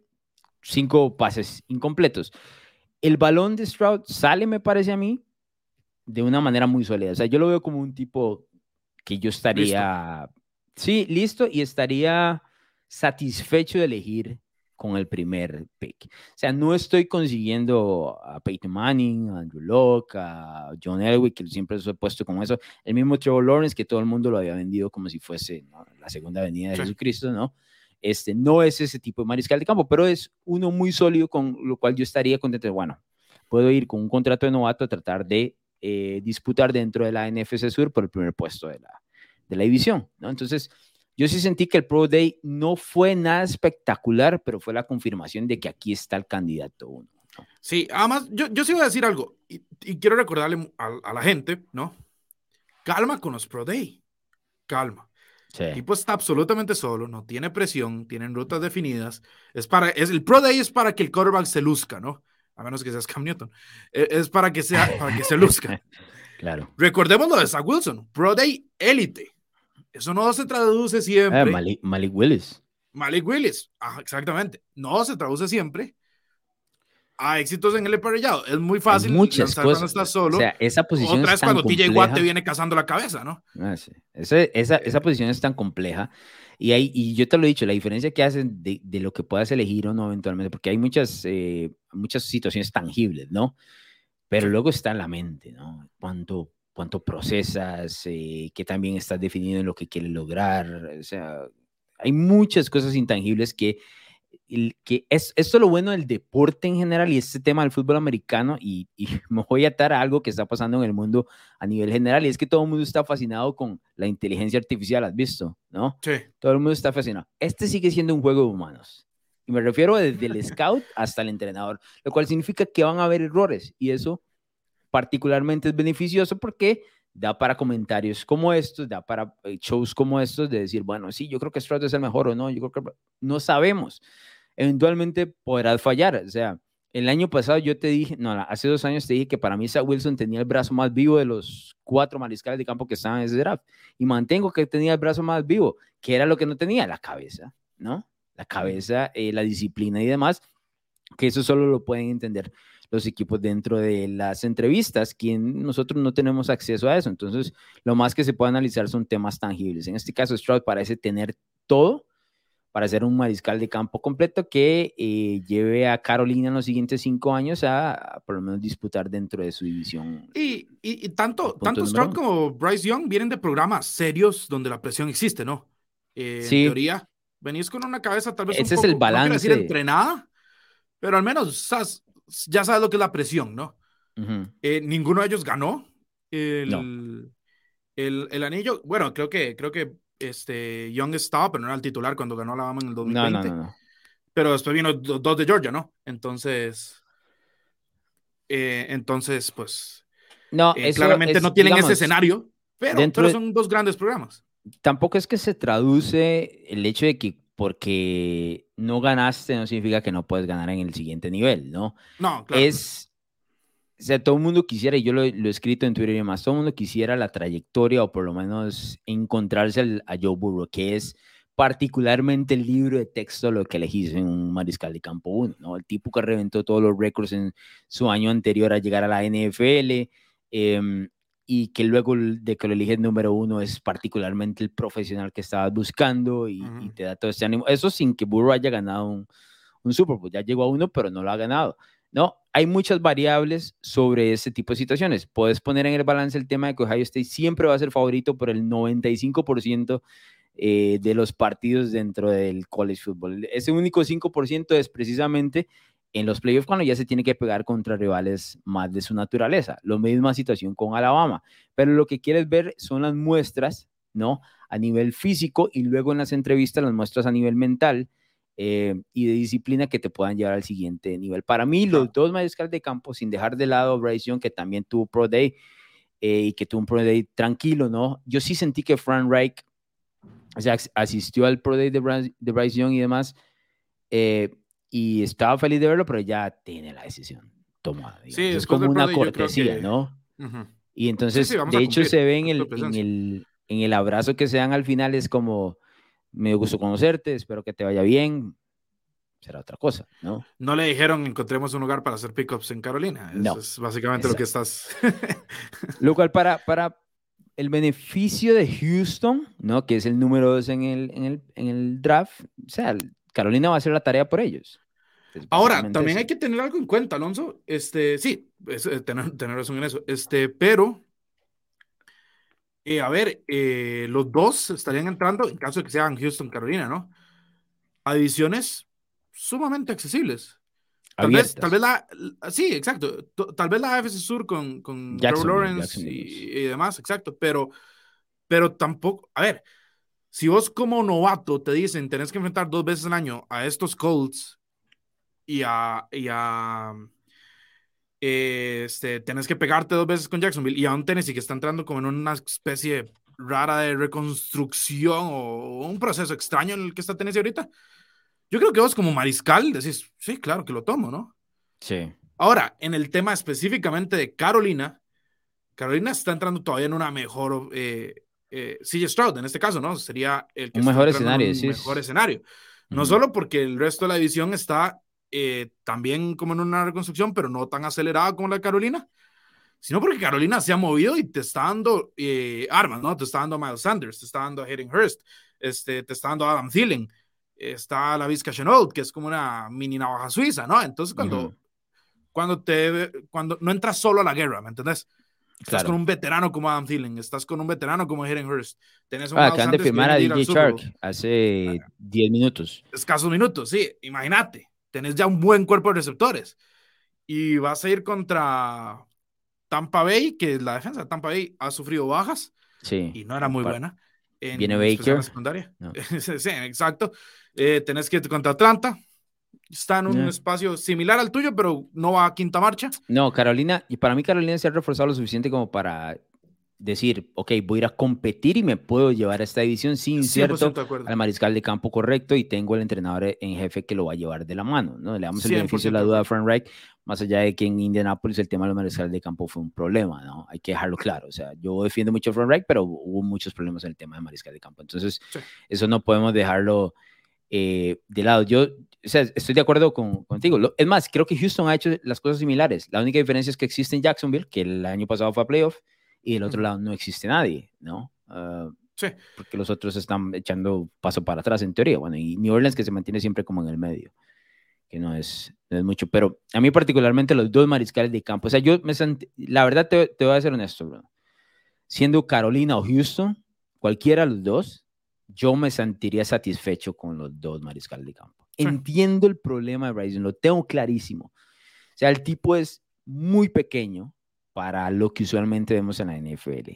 Speaker 1: cinco pases incompletos. El balón de Stroud sale, me parece a mí, de una manera muy sólida. O sea, yo lo veo como un tipo que yo estaría, sí, listo y estaría satisfecho de elegir con el primer pick. O sea, no estoy consiguiendo a Peyton Manning, a Andrew Locke, a John Elway, que siempre se he puesto con eso. El mismo Trevor Lawrence, que todo el mundo lo había vendido como si fuese la segunda venida de Jesucristo, ¿no? Este, no es ese tipo de mariscal de campo, pero es uno muy sólido con lo cual yo estaría contento. Bueno, puedo ir con un contrato de novato a tratar de eh, disputar dentro de la NFC Sur por el primer puesto de la, de la división, ¿no? Entonces, yo sí sentí que el Pro Day no fue nada espectacular, pero fue la confirmación de que aquí está el candidato uno.
Speaker 2: Sí, además, yo, yo sí voy a decir algo, y, quiero recordarle a, la gente, ¿no? Calma con los Pro Day, calma. El tipo está absolutamente solo, no tiene presión, tienen rutas definidas. Es para, es, el Pro Day es para que el quarterback se luzca, ¿no? A menos que seas Cam Newton. E, es, para que, sea, para que se luzca.
Speaker 1: claro.
Speaker 2: Recordemos lo de Zach Wilson, Pro Day élite. Eso no se traduce siempre. Ah,
Speaker 1: Malik, Willis.
Speaker 2: Malik Willis, exactamente. No se traduce siempre a éxitos en el emparellado. Es muy fácil
Speaker 1: muchas cosas. cuando
Speaker 2: estás solo.
Speaker 1: O sea, esa posición
Speaker 2: Otra
Speaker 1: es cuando
Speaker 2: TJ Watt te viene cazando la cabeza, ¿no?
Speaker 1: Ah, sí. esa, esa, posición es tan compleja. Y, hay, y yo te lo he dicho, la diferencia que hacen de, de lo que puedas elegir o no eventualmente, porque hay muchas, eh, muchas situaciones tangibles, ¿no? Pero luego está en la mente, ¿no? Cuánto cuánto procesas, eh, qué también estás definido en lo que quieres lograr. O sea, hay muchas cosas intangibles que, que es, esto es lo bueno del deporte en general y este tema del fútbol americano y, y, me voy a atar a algo que está pasando en el mundo a nivel general y es que todo el mundo está fascinado con la inteligencia artificial, ¿has visto? ¿No?
Speaker 2: Sí.
Speaker 1: Todo el mundo está fascinado. Este sigue siendo un juego de humanos. Y me refiero desde el scout hasta el entrenador, lo cual significa que van a haber errores y eso particularmente es beneficioso porque da para comentarios como estos, da para eh, shows como estos de decir, bueno, sí, yo creo que Stroud es el mejor o no, yo creo que no sabemos. Eventualmente podrás fallar, o sea, el año pasado yo te dije, no, hace dos años te dije que para mí Zach Wilson tenía el brazo más vivo de los cuatro mariscales de campo que estaban en ese draft. Y mantengo que tenía el brazo más vivo, que era lo que no tenía, la cabeza, ¿no? La cabeza, eh, la disciplina y demás, que eso solo lo pueden entender los equipos dentro de las entrevistas, quien nosotros no tenemos acceso a eso. Entonces, lo más que se puede analizar son temas tangibles. En este caso, Stroud parece tener todo para ser un mariscal de campo completo que eh, lleve a Carolina en los siguientes cinco años a, por lo menos disputar dentro de su división.
Speaker 2: Y, y, tanto, tanto Stroud como Bryce Young vienen de programas serios donde la presión existe, ¿no? Eh, en teoría, venís con una cabeza tal vez
Speaker 1: Ese
Speaker 2: un
Speaker 1: poco, es el balance. No
Speaker 2: decir entrenada, pero al menos ¿sabes? Ya sabes lo que es la presión, ¿no? Eh, ninguno de ellos ganó el, el, anillo. Bueno, creo que, creo que este, Young estaba, pero no era el titular cuando ganó la Bama en el 2020. No, no, no, pero después vino dos de Georgia, ¿no? Entonces, eh, entonces, pues,
Speaker 1: no,
Speaker 2: eh, claramente no tienen ese escenario, pero, pero son dos grandes programas.
Speaker 1: tampoco es que se traduce el hecho de que porque no ganaste no significa que no puedes ganar en el siguiente nivel, ¿no?
Speaker 2: No, claro.
Speaker 1: Es, o sea, todo el mundo quisiera, y yo lo, he escrito en Twitter y demás, todo el mundo quisiera la trayectoria o por lo menos encontrarse a Joe Burrow, que es particularmente el libro de texto lo que elegís en un mariscal de campo 1, ¿no? El tipo que reventó todos los récords en su año anterior a llegar a la NFL em, y que luego de que lo eliges número uno es particularmente el profesional que estabas buscando y, te da todo este ánimo. Eso sin que Burrow haya ganado un, un Super Bowl. Ya llegó a uno, pero no lo ha ganado. No, hay muchas variables sobre este tipo de situaciones. Puedes poner en el balance el tema de que Ohio State siempre va a ser favorito por el 95% eh, de los partidos dentro del college football. Ese único 5% es precisamente en los playoffs cuando ya se tiene que pegar contra rivales más de su naturaleza. Lo misma situación con Alabama. Pero lo que quieres ver son las muestras, ¿no? A nivel físico y luego en las entrevistas las muestras a nivel mental eh, y de disciplina que te puedan llevar al siguiente nivel. Para mí, los dos mariscales de campo, sin dejar de lado a Bryce Young, que también tuvo Pro Day eh, y que tuvo un Pro Day tranquilo, ¿no? Yo sí sentí que Frank Reich, o sea, asistió al Pro Day de Bryce, Young y demás, eh, y estaba feliz de verlo, pero ya tiene la decisión tomada. Sí, es como una cortesía, ¿no? Y entonces, de hecho, se ve en el, en el, en el abrazo que se dan al final, es como me gusto conocerte, espero que te vaya bien, será otra cosa, ¿no?
Speaker 2: No le dijeron encontremos un lugar para hacer pickups en Carolina. Eso es básicamente lo que estás.
Speaker 1: lo cual para, para el beneficio de Houston, ¿no? Que es el número dos en el, en el, en el draft, o sea, Carolina va a hacer la tarea por ellos.
Speaker 2: Ahora, también hay que tener algo en cuenta, Alonso. Este, sí, eh, tener, tener razón en eso. Este, pero eh, a ver, eh, los dos estarían entrando, en caso de que sean Houston, Carolina, ¿no? A divisiones sumamente accesibles. Tal vez, tal vez la, sí, exacto. Tal vez la AFC Sur con, con Lawrence y, demás, exacto. Pero, pero tampoco, a ver, si vos como novato te dicen tenés que enfrentar dos veces al año a estos Colts y a, y a este, tenés que pegarte dos veces con Jacksonville y a un Tennessee que está entrando como en una especie rara de reconstrucción o un proceso extraño en el que está Tennessee ahorita. Yo creo que vos como mariscal decís, sí, claro que lo tomo, ¿no?
Speaker 1: Sí.
Speaker 2: Ahora, en el tema específicamente de Carolina, Carolina está entrando todavía en una mejor, eh, eh Stroud en este caso, ¿no? Sería el
Speaker 1: que un mejor escenario, un
Speaker 2: mejor escenario. No solo porque el resto de la división está eh, también como en una reconstrucción, pero no tan acelerada como la de Carolina, sino porque Carolina se ha movido y te está dando eh, armas, ¿no? Te está dando Miles Sanders, te está dando a Hayden Hurst, este, te está dando Adam Thielen, está la Vizca Chenault, que es como una mini navaja suiza, ¿no? Entonces, cuando, cuando, te, cuando no entras solo a la guerra, ¿me entendés? Estás con un veterano como Adam Thielen, estás con un veterano como Hayden Hurst. Tenés
Speaker 1: un ah, acaban de firmar a DJ Shark hace 10 minutos.
Speaker 2: Escasos minutos, sí, imagínate tenés ya un buen cuerpo de receptores. Y vas a ir contra Tampa Bay, que la defensa de Tampa Bay ha sufrido bajas.
Speaker 1: Sí.
Speaker 2: Y no era muy buena.
Speaker 1: En, Viene Baker.
Speaker 2: secundaria. sí, exacto. Eh, tenés que ir contra Atlanta. Está en un espacio similar al tuyo, pero no va a quinta marcha.
Speaker 1: No, Carolina, y para mí Carolina se ha reforzado lo suficiente como para decir, ok, voy a ir a competir y me puedo llevar a esta división sin cierto al mariscal de campo correcto y tengo el entrenador en jefe que lo va a llevar de la mano, ¿no? Le damos el beneficio de la duda a Frank Reich, más allá de que en Indianapolis el tema del mariscal de campo fue un problema, ¿no? Hay que dejarlo claro, o sea, yo defiendo mucho a Frank Reich, pero hubo muchos problemas en el tema del mariscal de campo, entonces eso no podemos dejarlo eh, de lado. Yo, o sea, estoy de acuerdo con, contigo. Es más, creo que Houston ha hecho las cosas similares. La única diferencia es que existe en Jacksonville, que el año pasado fue a playoff, y del otro lado no existe nadie, ¿no? Ah,
Speaker 2: sí.
Speaker 1: Porque los otros están echando paso para atrás en teoría. Bueno, y New Orleans que se mantiene siempre como en el medio, que no es, no es mucho. Pero a mí particularmente los dos mariscales de campo, o sea, yo me sentí, la verdad te, te voy a ser honesto, bro. Siendo Carolina o Houston, cualquiera de los dos, yo me sentiría satisfecho con los dos mariscales de campo. Entiendo el problema de Bryson, lo tengo clarísimo. O sea, el tipo es muy pequeño, para lo que usualmente vemos en la NFL.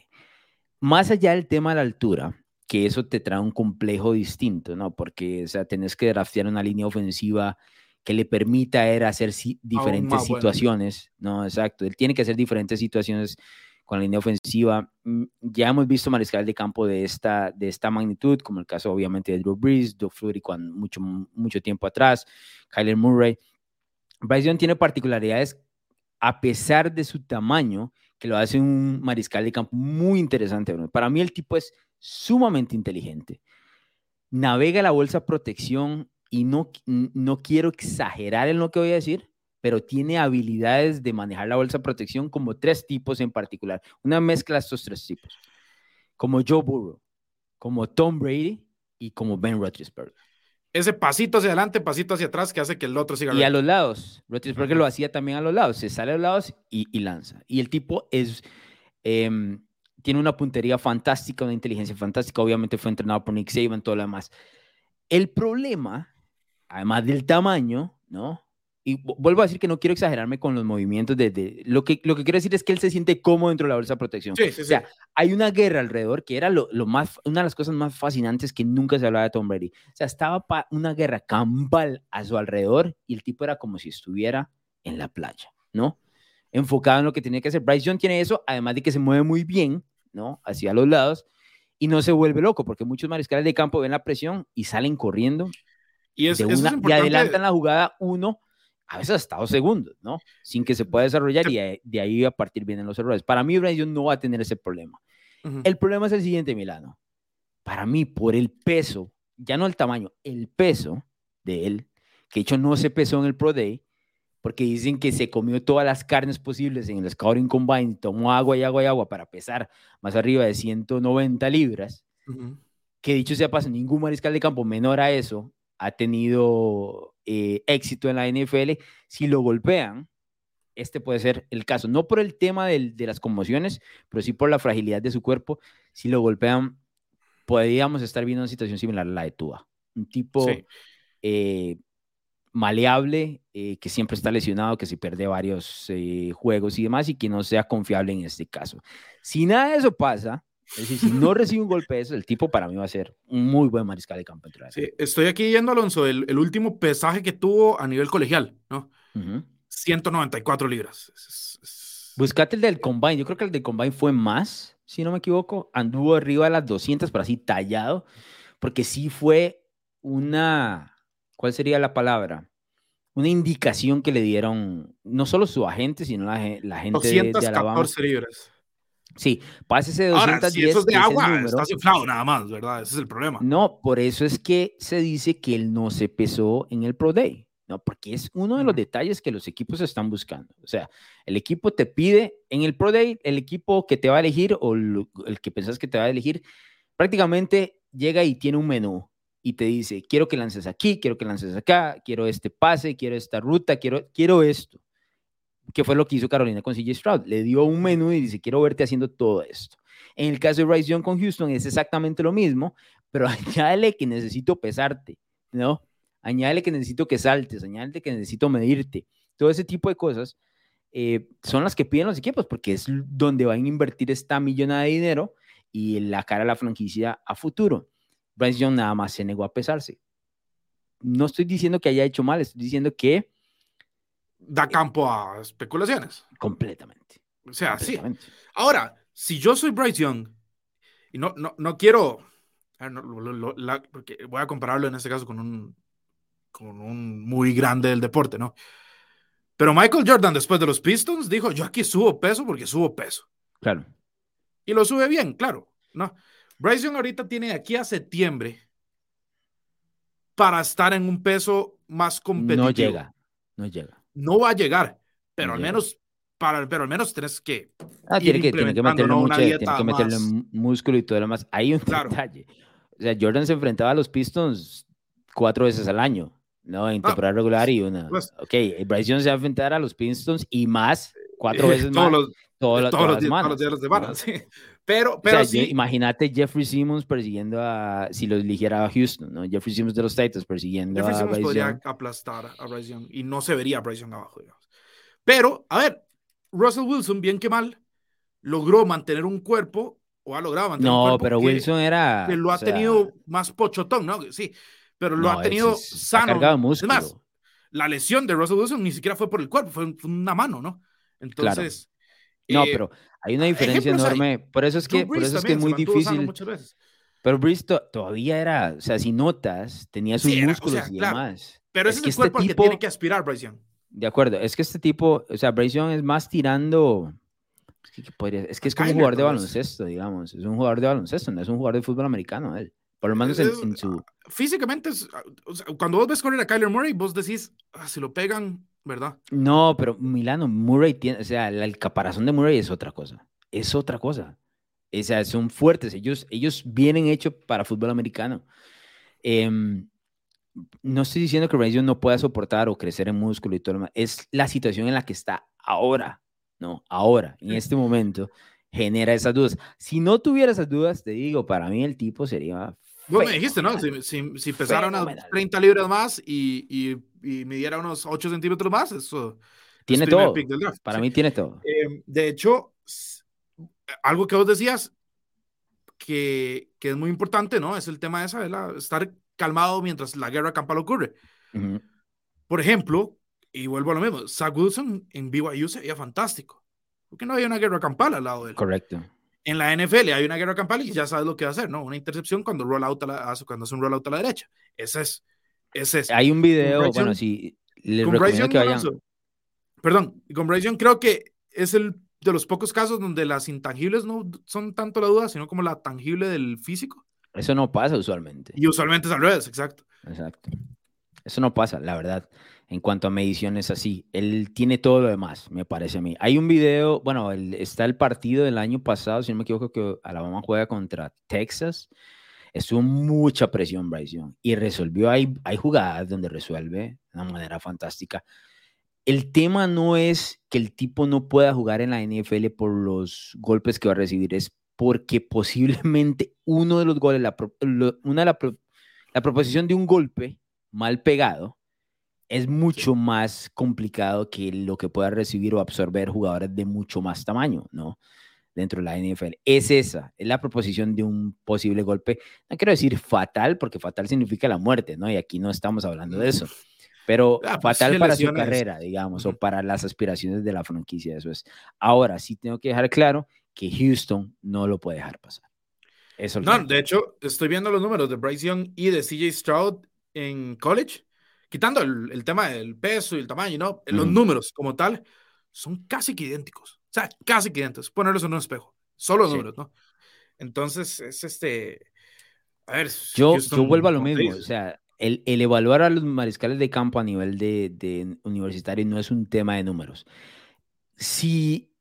Speaker 1: Más allá del tema de la altura, que eso te trae un complejo distinto, ¿no? Porque, o sea, tenés que draftear una línea ofensiva que le permita a él hacer diferentes situaciones, ¿no? Exacto, él tiene que hacer diferentes situaciones con la línea ofensiva. Mm, ya hemos visto mariscal de campo de esta, de esta magnitud, como el caso obviamente de Drew Brees, Doug Flurry cuando mucho, mucho tiempo atrás, Kyler Murray. Bryce Young tiene particularidades a pesar de su tamaño, que lo hace un mariscal de campo muy interesante. Para mí el tipo es sumamente inteligente. Navega la bolsa protección y no, no quiero exagerar en lo que voy a decir, pero tiene habilidades de manejar la bolsa protección como tres tipos en particular. Una mezcla de estos tres tipos. Como Joe Burrow, como Tom Brady y como Ben Roethlisberger
Speaker 2: ese pasito hacia adelante, pasito hacia atrás que hace que el otro siga.
Speaker 1: Y a los lados. Roethlisberger lo hacía también a los lados. Se sale a los lados y, lanza. Y el tipo es, em, tiene una puntería fantástica, una inteligencia fantástica. Obviamente fue entrenado por Nick Saban, todo lo demás. El problema, además del tamaño, ¿no? Y vuelvo a decir que no quiero exagerarme con los movimientos de, lo que lo que quiero decir es que él se siente cómodo dentro de la bolsa de protección.
Speaker 2: Sí, sí,
Speaker 1: o sea, hay una guerra alrededor que era lo, lo, más una de las cosas más fascinantes que nunca se hablaba de Tom Brady. O sea, estaba una guerra campal a su alrededor y el tipo era como si estuviera en la playa, ¿no? Enfocado en lo que tenía que hacer. Bryce Young tiene eso, además de que se mueve muy bien, ¿no? Hacia los lados y no se vuelve loco porque muchos mariscales de campo ven la presión y salen corriendo y, es, y adelantan la jugada uno a veces hasta dos segundos, ¿no? Sin que se pueda desarrollar y de ahí a partir vienen los errores. Para mí, Brian no va a tener ese problema. El problema es el siguiente, Milano. Para mí, por el peso, ya no el tamaño, el peso de él, que de hecho no se pesó en el Pro Day, porque dicen que se comió todas las carnes posibles en el Scouting Combine, tomó agua y agua y agua para pesar más arriba de 190 libras, que dicho sea paso, ningún mariscal de campo menor a eso ha tenido eh, éxito en la NFL, si lo golpean, este puede ser el caso. No por el tema de las conmociones, pero sí por la fragilidad de su cuerpo. Si lo golpean, podríamos estar viendo una situación similar a la de Tua. Un tipo eh, maleable, eh, que siempre está lesionado, que se pierde varios juegos y demás, y que no sea confiable en este caso. Si nada de eso pasa, es decir, si no recibe un golpe de eso, el tipo para mí va a ser un muy buen mariscal de campo.
Speaker 2: Sí, estoy aquí yendo, Alonso, el, el, último pesaje que tuvo a nivel colegial, ¿no? 194 libras.
Speaker 1: Buscate el del Combine. Yo creo que el del Combine fue más, si no me equivoco. Anduvo arriba de las 200, pero así tallado. Porque sí fue una. ¿Cuál sería la palabra? Una indicación que le dieron no solo su agente, sino la, la gente 214 de, Alabama.
Speaker 2: libras.
Speaker 1: Sí, pásese de 210. Ahora,
Speaker 2: si eso es de agua, estás inflado nada más, ¿verdad? Ese es el problema.
Speaker 1: No, por eso es que se dice que él no se pesó en el Pro Day, ¿no? Porque es uno de los detalles que los equipos están buscando. O sea, el equipo te pide en el Pro Day, el equipo que te va a elegir o el que pensás que te va a elegir, prácticamente llega y tiene un menú y te dice, quiero que lances aquí, quiero que lances acá, quiero este pase, quiero esta ruta, quiero, quiero esto que fue lo que hizo Carolina con CJ Stroud. Le dio un menú y dice, quiero verte haciendo todo esto. En el caso de Bryce Young con Houston es exactamente lo mismo, pero añádele que necesito pesarte, ¿no? Añádele que necesito que saltes, añádele que necesito medirte. Todo ese tipo de cosas eh, son las que piden los equipos porque es donde van a invertir esta millonada de dinero y la cara a la franquicia a futuro. Bryce Young nada más se negó a pesarse. No estoy diciendo que haya hecho mal, estoy diciendo que
Speaker 2: da campo a especulaciones.
Speaker 1: Completamente.
Speaker 2: O sea, sí. Ahora, si yo soy Bryce Young, y no, no, no quiero, porque voy a compararlo en este caso con un, con un muy grande del deporte, ¿no? Pero Michael Jordan, después de los Pistons, dijo, yo aquí subo peso porque subo peso.
Speaker 1: Claro.
Speaker 2: Y lo sube bien, claro, ¿no? Bryce Young ahorita tiene aquí a septiembre para estar en un peso más competitivo.
Speaker 1: No llega, no llega
Speaker 2: no va a llegar, pero al menos para, pero al menos tienes que
Speaker 1: ah, tiene que, tiene que meterle mucho, tiene que meterle músculo y todo lo demás. Hay un detalle. O sea, Jordan se enfrentaba a los Pistons cuatro veces al año, ¿no? En ah, temporada regular y una. Pues, ok, Bryce Jones se va a enfrentar a los Pistons y más, cuatro veces más. Los, todos, los, todos, los días, todos los días de semana, sí.
Speaker 2: Pero, pero
Speaker 1: sí. Imagínate Jeffrey Simmons persiguiendo a, si lo eligiera a Houston, ¿no? Jeffrey Simmons de los Titans persiguiendo
Speaker 2: Jeffrey a Simmons podría aplastar a Bryce Young y no se vería a Bryce Young abajo, digamos. Pero, a ver, Russell Wilson, bien que mal, logró mantener un cuerpo o ha logrado mantener
Speaker 1: no,
Speaker 2: un cuerpo.
Speaker 1: No, pero Wilson era.
Speaker 2: Que lo ha tenido más pochotón, ¿no? Sí, pero lo ha tenido sano.
Speaker 1: Ha músculo.
Speaker 2: Es más, la lesión de Russell Wilson ni siquiera fue por el cuerpo, fue una mano, ¿no? Entonces.
Speaker 1: No, eh, pero Hay una diferencia enorme. Por eso es que, por eso es, que es muy difícil. Pero Bristo todavía era, o sea, si notas, tenía sus músculos y demás.
Speaker 2: Pero ese es, el este cuerpo que tiene que aspirar Bryce Young.
Speaker 1: De acuerdo, es que este tipo, o sea, Bryce Young es más tirando. Es que, es como un jugador de baloncesto, digamos. Es un jugador de baloncesto, no es un jugador de fútbol americano, él. Por lo menos en, su.
Speaker 2: Físicamente, cuando vos ves correr a Kyler Murray, vos decís, ah, si lo pegan, ¿verdad?
Speaker 1: No, pero Milano, Murray tiene, o sea, el caparazón de Murray es otra cosa. Es otra cosa. O sea, son fuertes. Ellos, ellos vienen hechos para fútbol americano. Em, no estoy diciendo que Bryce no pueda soportar o crecer en músculo y todo lo demás. Es la situación en la que está ahora, ¿no? Ahora, en este momento, genera esas dudas. Si no tuviera esas dudas, te digo, para mí el tipo sería
Speaker 2: Vos me dijiste, ¿no? Si, si, pesara unas 30 libras más y, y, y, midiera unos 8 centímetros más, eso.
Speaker 1: Tiene todo. Para mí tiene todo.
Speaker 2: Em, de hecho, algo que vos decías que, que, es muy importante, ¿no? Es el tema de esa, de estar calmado mientras la guerra campal ocurre. Por ejemplo, y vuelvo a lo mismo, Zach Wilson en BYU sería fantástico. Porque no había una guerra campal al lado de él.
Speaker 1: Correcto.
Speaker 2: En la NFL hay una guerra campal y ya sabes lo que va a hacer, ¿no? Una intercepción cuando, roll out a la, cuando hace un rollout a la derecha. Ese es. Ese es.
Speaker 1: Hay un video, bueno, sí. Le con recomiendo que vayan.
Speaker 2: perdón, con Bryce creo que es el de los pocos casos donde las intangibles no son tanto la duda, sino como la tangible del físico.
Speaker 1: Eso no pasa usualmente.
Speaker 2: Y usualmente es al revés, exacto.
Speaker 1: Exacto. Eso no pasa, la verdad en cuanto a mediciones así. Él tiene todo lo demás, me parece a mí. Hay un video, bueno, está el partido del año pasado, si no me equivoco, que Alabama juega contra Texas. Estuvo mucha presión Bryce Young y resolvió. Hay, hay jugadas donde resuelve de una manera fantástica. El tema no es que el tipo no pueda jugar en la NFL por los golpes que va a recibir, es porque posiblemente uno de los goles, la, una la, la proposición de un golpe mal pegado, es mucho más complicado que lo que pueda recibir o absorber jugadores de mucho más tamaño, ¿no? Dentro de la NFL. Es esa, es la proposición de un posible golpe. No quiero decir fatal, porque fatal significa la muerte, ¿no? Y aquí no estamos hablando de eso. Pero ah, pues fatal para su carrera, digamos, o para las aspiraciones de la franquicia, eso es. Ahora, sí tengo que dejar claro que Houston no lo puede dejar pasar.
Speaker 2: Eso no, de hecho, estoy viendo los números de Bryce Young y de CJ Stroud en college quitando el, tema del peso y el tamaño, ¿no? Los números como tal son casi que idénticos. Sea, casi que idénticos. Ponerlos en un espejo. Solo números, ¿no? Entonces, es este. A ver.
Speaker 1: Yo, yo vuelvo a lo mismo. O sea, el, el, evaluar a los mariscales de campo a nivel de, de universitario no es un tema de números. Si,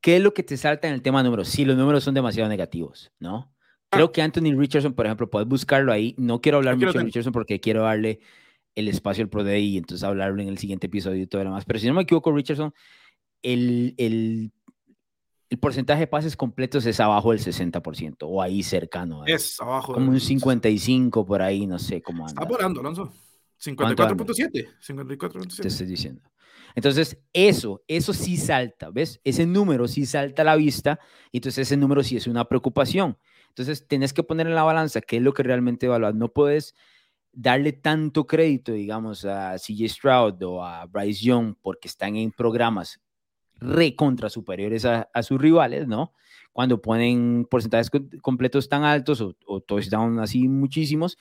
Speaker 1: ¿qué es lo que te salta en el tema de números? Si los números son demasiado negativos, ¿no? Creo ah. que Anthony Richardson, por ejemplo, puedes buscarlo ahí. No quiero hablar mucho de Richardson porque quiero darle el espacio al Pro Day y entonces hablarlo en el siguiente episodio y todo lo demás. Pero si no me equivoco, Richardson, el, el, el porcentaje de pases completos es abajo del 60% o ahí cercano.
Speaker 2: Es abajo.
Speaker 1: Como un 55 por ahí, no sé cómo anda.
Speaker 2: Está volando, Alonso. 54.7. 54.7.
Speaker 1: Te estoy diciendo. Entonces, eso, eso sí salta, ¿ves? Ese número sí salta a la vista, y entonces ese número sí es una preocupación. Entonces, tienes que poner en la balanza qué es lo que realmente evaluas. No puedes darle tanto crédito, digamos, a CJ Stroud o a Bryce Young porque están en programas recontra superiores a, sus rivales, ¿no? Cuando ponen porcentajes completos tan altos o, o touchdown así muchísimos,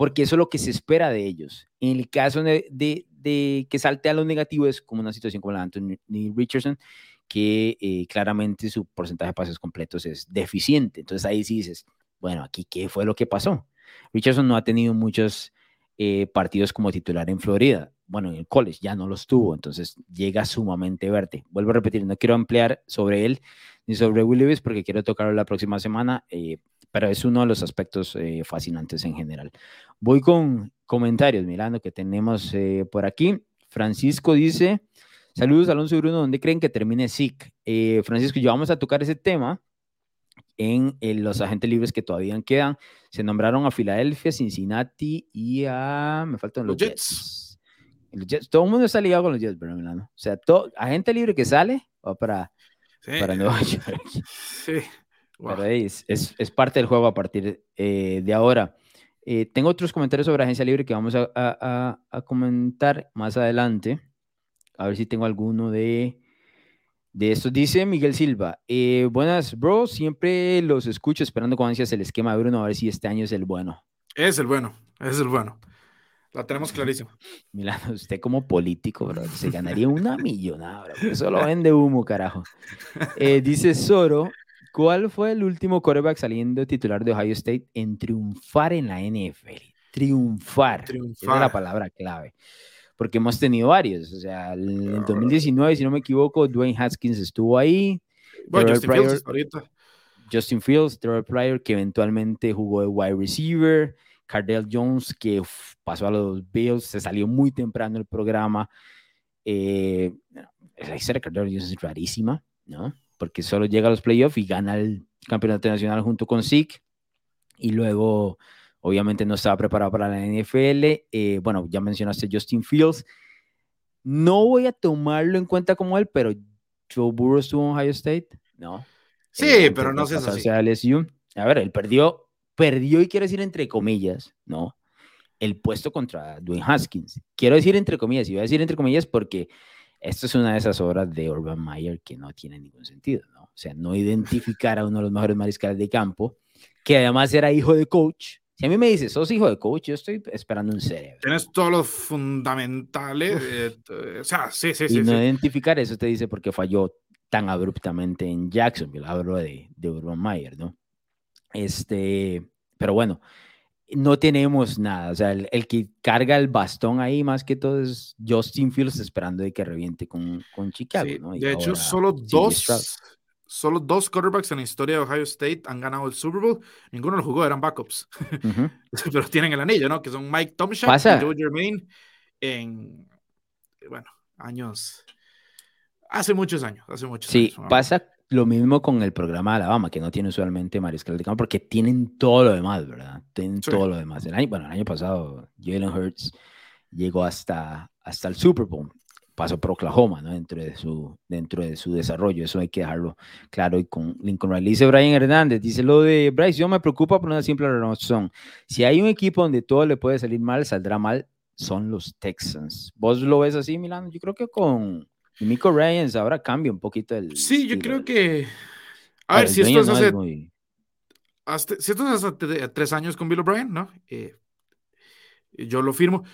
Speaker 1: porque eso es lo que se espera de ellos. En el caso de, de, que salte a lo negativo es como una situación como la de Anthony Richardson, que eh, claramente su porcentaje de pases completos es deficiente. Entonces ahí sí dices, bueno, aquí qué fue lo que pasó. Richardson no ha tenido muchos eh, partidos como titular en Florida. Bueno, en el college ya no los tuvo, entonces llega sumamente verde. Vuelvo a repetir, no quiero ampliar sobre él ni sobre Will Levis porque quiero tocarlo la próxima semana, eh, pero es uno de los aspectos eh, fascinantes en general. Voy con comentarios, mirando que tenemos por aquí. Francisco dice, saludos Alonso Bruno, ¿dónde creen que termine SIC? Francisco, yo vamos a tocar ese tema en, los agentes libres que todavía quedan. Se nombraron a Filadelfia, Cincinnati y a. Me faltan los, Jets. Todo el mundo está ligado con los Jets, pero O sea, todo, agente libre que sale va para, para Nueva York. Sí. es, es, parte del juego a partir eh, de ahora. Eh, tengo otros comentarios sobre agencia libre que vamos a, a, a, comentar más adelante. A ver si tengo alguno de De esto dice Miguel Silva. Eh, buenas, bro. Siempre los escucho esperando con ansias el esquema de Bruno a ver si este año es el bueno.
Speaker 2: Es el bueno, es el bueno. La tenemos clarísimo.
Speaker 1: Milano, usted como político, bro, se ganaría una millonada, bro. Eso lo vende humo, carajo. Eh, dice Soro, ¿cuál fue el último quarterback saliendo titular de Ohio State en triunfar en la NFL? Triunfar. triunfar. Esa es la palabra clave porque hemos tenido varios. O sea, en 2019, si no me equivoco, Dwayne Haskins estuvo ahí.
Speaker 2: Bueno, Justin Fields ahorita.
Speaker 1: Justin Fields, Trevor Pryor, que eventualmente jugó de wide receiver. Cardell Jones, que pasó a los Bills, se salió muy temprano el programa. Eh, la historia de Cardell Jones es rarísima, ¿no? Porque solo llega a los playoffs y gana el campeonato nacional junto con Zeke. Y luego Obviamente no estaba preparado para la NFL. Eh, bueno, ya mencionaste Justin Fields. No voy a tomarlo en cuenta como él, pero Joe Burrow estuvo en Ohio State, ¿no?
Speaker 2: Sí, pero no sé así.
Speaker 1: A ver, él perdió, perdió y quiero decir entre comillas, ¿no? El puesto contra Dwayne Haskins. Quiero decir entre comillas, y voy a decir entre comillas porque esto es una de esas obras de Urban Meyer que no tiene ningún sentido, ¿no? O sea, no identificar a uno de los mejores mariscales de campo, que además era hijo de coach, si a mí me dices, sos hijo de coach, yo estoy esperando un cerebro.
Speaker 2: Tienes todos los fundamentales. Eh, o sea, sí, sí,
Speaker 1: y
Speaker 2: sí.
Speaker 1: Y no identificar eso te dice por qué falló tan abruptamente en Jacksonville. Hablo de, de Urban Meyer, ¿no? Este, pero bueno, no tenemos nada. O sea, el, que carga el bastón ahí más que todo es Justin Fields esperando de que reviente con, con Chicago. ¿no?
Speaker 2: de hecho, solo dos, solo dos quarterbacks en la historia de Ohio State han ganado el Super Bowl. Ninguno los jugó, eran backups. Pero tienen el anillo, ¿no? Que son Mike Tomchak y Joe Germain en, bueno, años. Hace muchos años, hace muchos
Speaker 1: sí, pasa lo mismo con el programa de Alabama, que no tiene usualmente mariscal de campo, porque tienen todo lo demás, ¿verdad? Tienen todo lo demás. El año, bueno, el año pasado, Jalen Hurts llegó hasta, hasta el Super Bowl pasó por Oklahoma, ¿no? Dentro de su, dentro de su desarrollo, eso hay que dejarlo claro. Y con Lincoln Riley dice Brian Hernández, dice lo de Bryce, yo me preocupa por una simple razón. Si hay un equipo donde todo le puede salir mal, saldrá mal, son los Texans. ¿Vos lo ves así, Milano? Yo creo que con Nico Ryans ahora cambia un poquito el...
Speaker 2: Sí, yo creo que... A ver, si esto, es hace, si esto es hace tres años con Bill O'Brien, ¿no? Eh, yo lo firmo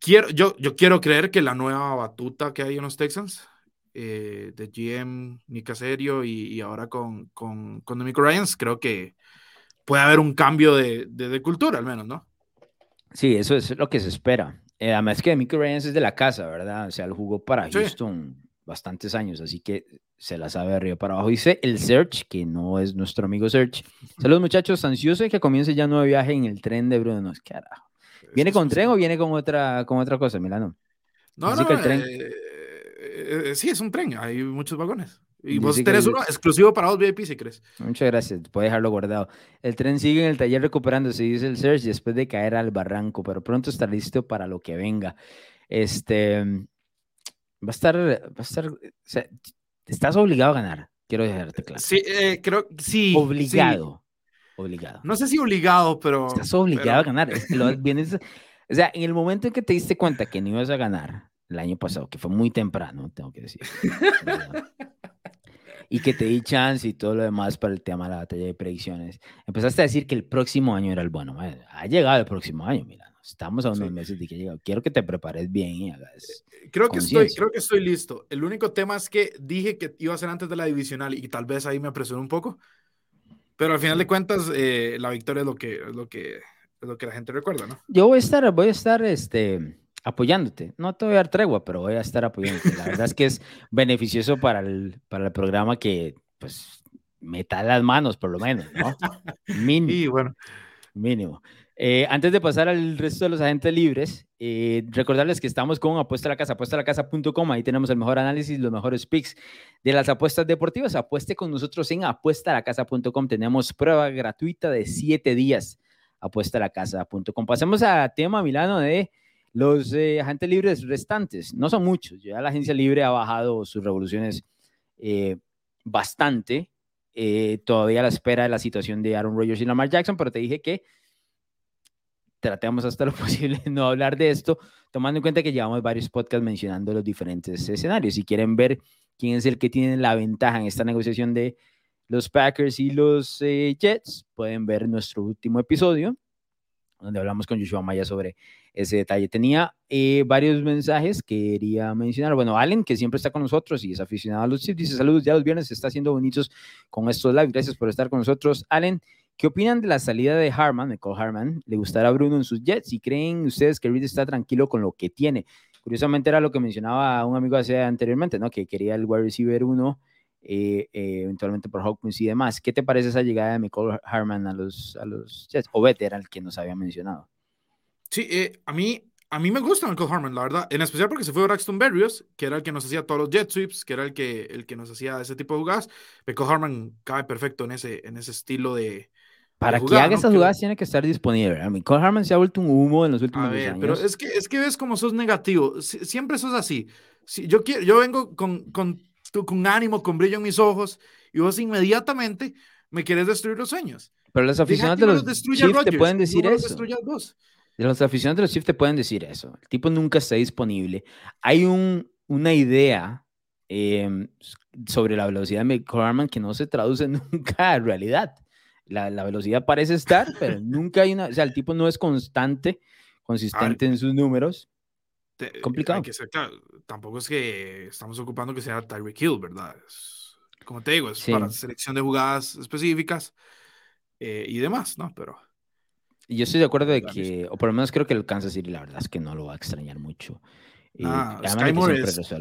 Speaker 2: quiero, yo, yo quiero creer que la nueva batuta que hay en los Texans, eh, de GM, Nick Serio y, ahora con, con, con Demico Ryans, creo que puede haber un cambio de, de, cultura, al menos, ¿no?
Speaker 1: Sí, eso es lo que se espera. Eh, además que Demico Ryans es de la casa, ¿verdad? O sea, él jugó para Houston bastantes años, así que se la sabe de arriba para abajo. Dice el Search, que no es nuestro amigo Search. Saludos muchachos, ansioso de que comience ya nuevo viaje en el tren de Bruno. Carajo. ¿Viene con tren o viene con otra, con otra cosa, Milano?
Speaker 2: No, no, el tren... Eh, eh, eh, sí, es un tren, hay muchos vagones. Y vos tenés uno exclusivo para vos VIP si crees.
Speaker 1: Muchas gracias, puedes dejarlo guardado. El tren sigue en el taller recuperándose, dice el Search, después de caer al barranco, pero pronto está listo para lo que venga. Este, va a estar, va a estar, o sea, estás obligado a ganar, quiero dejarte claro.
Speaker 2: Sí, creo, sí.
Speaker 1: Obligado. Obligado.
Speaker 2: No sé si obligado, pero.
Speaker 1: Estás obligado a ganar. o sea, en el momento en que te diste cuenta que no ibas a ganar el año pasado, que fue muy temprano, tengo que decir. y que te di chance y todo lo demás para el tema de la batalla de predicciones. Empezaste a decir que el próximo año era el bueno. Ha llegado el próximo año, mira. Estamos a unos meses de que llega. Quiero que te prepares bien y hagas.
Speaker 2: Eh, creo que, estoy, creo que estoy listo. El único tema es que dije que iba a ser antes de la divisional y tal vez ahí me apresuré un poco. Pero al final de cuentas, eh, la victoria es lo que, es lo que, es lo que la gente recuerda, ¿no?
Speaker 1: Yo voy a estar, voy a estar, este, apoyándote. No te voy a dar tregua, pero voy a estar apoyándote. La verdad es que es beneficioso para el, para el programa que, pues, meta las manos, por lo menos, ¿no?
Speaker 2: Mínimo. Y bueno.
Speaker 1: Mínimo. Eh, antes de pasar al resto de los agentes libres, eh, recordarles que estamos con Apuesta a la Casa, apuestalacasa.com. Ahí tenemos el mejor análisis, los mejores picks de las apuestas deportivas. Apueste con nosotros en apuestalacasa.com. Tenemos prueba gratuita de siete días. Apuestalacasa.com. Pasemos a tema, Milano, de los eh, agentes libres restantes. No son muchos. Ya la agencia libre ha bajado sus revoluciones bastante. todavía a la espera de la situación de Aaron Rodgers y Lamar Jackson, pero te dije que tratemos hasta lo posible de no hablar de esto, tomando en cuenta que llevamos varios podcasts mencionando los diferentes escenarios. Si quieren ver quién es el que tiene la ventaja en esta negociación de los Packers y los eh, Jets, pueden ver nuestro último episodio, donde hablamos con Joshua Maya sobre ese detalle. Tenía eh, varios mensajes que quería mencionar. Bueno, Allen, que siempre está con nosotros y es aficionado a los Chiefs, dice saludos, ya los viernes se está haciendo bonitos con estos live. Gracias por estar con nosotros. Allen, ¿qué opinan de la salida de Harman, de Cole Harman? ¿Le gustará Bruno en sus Jets? ¿Y creen ustedes que Reed está tranquilo con lo que tiene? Curiosamente era lo que mencionaba un amigo hace anteriormente, ¿no? Que quería el wide receiver 1 eh, eh, eventualmente por Hawkins y demás. ¿Qué te parece esa llegada de Michael Harman a los, a los Jets? O Beth era el que nos había mencionado.
Speaker 2: Sí, eh, a, mí, a mí me gusta Michael Harman, la verdad. En especial porque se fue Braxton Berrios, que era el que nos hacía todos los jet sweeps, que era el que, el que nos hacía ese tipo de jugadas. Michael Harman cae perfecto en ese, en ese estilo de,
Speaker 1: para que haga esas jugadas tiene que estar disponible. A mí, Cole Harman se ha vuelto un humo en los últimos a ver, años.
Speaker 2: Pero es que, es que ves como sos negativo. Siempre sos así. Si yo, quiero, yo vengo con, con con ánimo, con brillo en mis ojos, y vos inmediatamente me quieres destruir los sueños.
Speaker 1: Pero los aficionados de los Chiefs te pueden decir eso. Los aficionados de los Chiefs te pueden decir eso. El tipo nunca está disponible. Hay un, una idea em, sobre la velocidad de Harman que no se traduce nunca en realidad. La, la, velocidad parece estar, pero nunca hay una, o sea, el tipo no es constante, consistente en sus números. Complicado.
Speaker 2: Que tampoco es que estamos ocupando que sea Tyreek Hill, ¿verdad? como te digo, es para selección de jugadas específicas eh, y demás, ¿no? Pero.
Speaker 1: Yo estoy de acuerdo de que, o por lo menos creo que el Kansas City, la verdad es que no lo va a extrañar mucho.
Speaker 2: Y ah, Sky Moore es,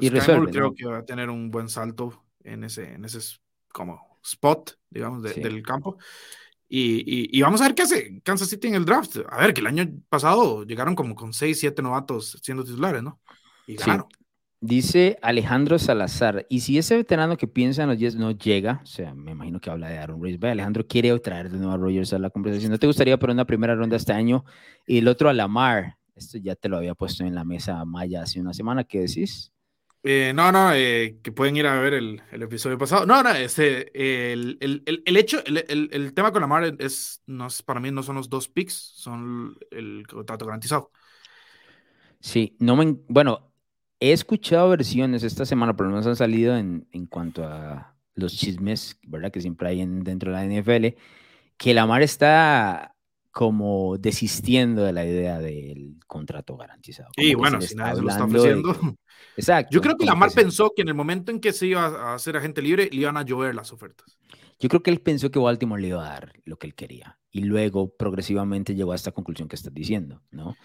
Speaker 2: y resuelve, creo que va a tener un buen salto en ese, en ese como spot, digamos, del campo. Y, vamos a ver qué hace Kansas City en el draft. A ver, que el año pasado llegaron como con 6, 7 novatos siendo titulares, ¿no? Y claro.
Speaker 1: Dice Alejandro Salazar, y si ese veterano que piensa en los Jets no llega, o sea, me imagino que habla de Aaron Rodgers, Alejandro quiere traer de nuevo a Rodgers a la conversación. ¿No te gustaría poner una primera ronda este año y el otro a Lamar? Esto ya te lo había puesto en la mesa Maya hace una semana, ¿qué decís?
Speaker 2: Eh, no, no, eh, que pueden ir a ver el, el, episodio pasado. No, no, este, el, el, el hecho, el, tema con Lamar es, no, para mí no son los dos picks, son el contrato garantizado.
Speaker 1: Sí, no me, bueno, he escuchado versiones esta semana, por lo menos han salido en, en cuanto a los chismes, ¿verdad? Que siempre hay en, dentro de la NFL, que Lamar está como desistiendo de la idea del contrato garantizado.
Speaker 2: Y bueno, si nadie se lo está ofreciendo.
Speaker 1: Exacto.
Speaker 2: Yo creo que Lamar pensó que en el momento en que se iba a hacer agente libre, le iban a llover las ofertas.
Speaker 1: Yo creo que él pensó que Baltimore le iba a dar lo que él quería. Y luego progresivamente llegó a esta conclusión que estás diciendo, ¿no?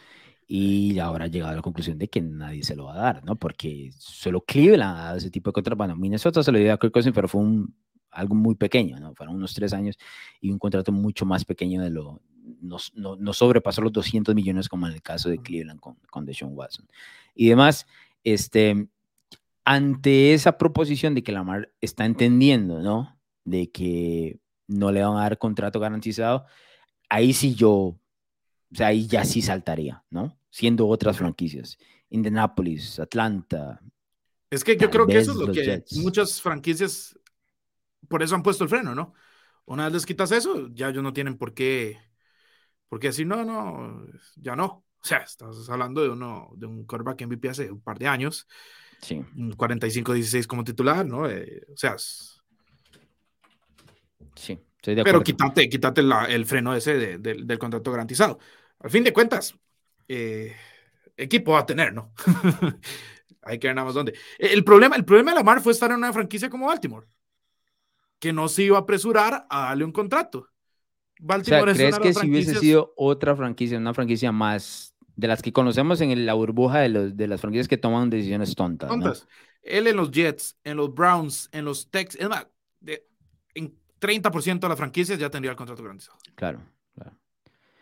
Speaker 1: Y ahora ha llegado a la conclusión de que nadie se lo va a dar, ¿no? Porque solo Cleveland ha dado ese tipo de contrato. Bueno, Minnesota se lo dio a Kirk Cousins, pero fue un, algo muy pequeño, ¿no? Fueron unos tres años y un contrato mucho más pequeño de lo, no, no, sobrepasó los 200 millones como en el caso de Cleveland con, con Deshaun Watson. Y demás, este, ante esa proposición de que Lamar está entendiendo, ¿no? De que no le van a dar contrato garantizado, ahí sí yo, o sea, ahí ya sí saltaría, ¿no? Siendo otras franquicias. Indianapolis, Atlanta.
Speaker 2: Es que yo creo que eso es lo que muchas franquicias por eso han puesto el freno, ¿no? Una vez les quitas eso, ya ellos no tienen por qué porque así, no, no, ya no. O sea, estás hablando de, uno, de un quarterback MVP hace un par de años.
Speaker 1: Sí.
Speaker 2: 45-16 como titular, ¿no? Eh, o sea,
Speaker 1: sí,
Speaker 2: estoy de acuerdo. Pero quítate, quítate el freno ese del contrato garantizado. Al fin de cuentas, eh, equipo va a tener, ¿no? Hay que ver nada más dónde. El problema, el problema de Lamar fue estar en una franquicia como Baltimore, que no se iba a apresurar a darle un contrato.
Speaker 1: Baltimore ¿crees que si hubiese sido otra franquicia, una franquicia más de las que conocemos en la burbuja de, los, de las franquicias que toman decisiones tontas? Tontas.
Speaker 2: Él en los Jets, en los Browns, en los Texans, es más, en 30% de las franquicias ya tendría el contrato garantizado.
Speaker 1: Claro, claro.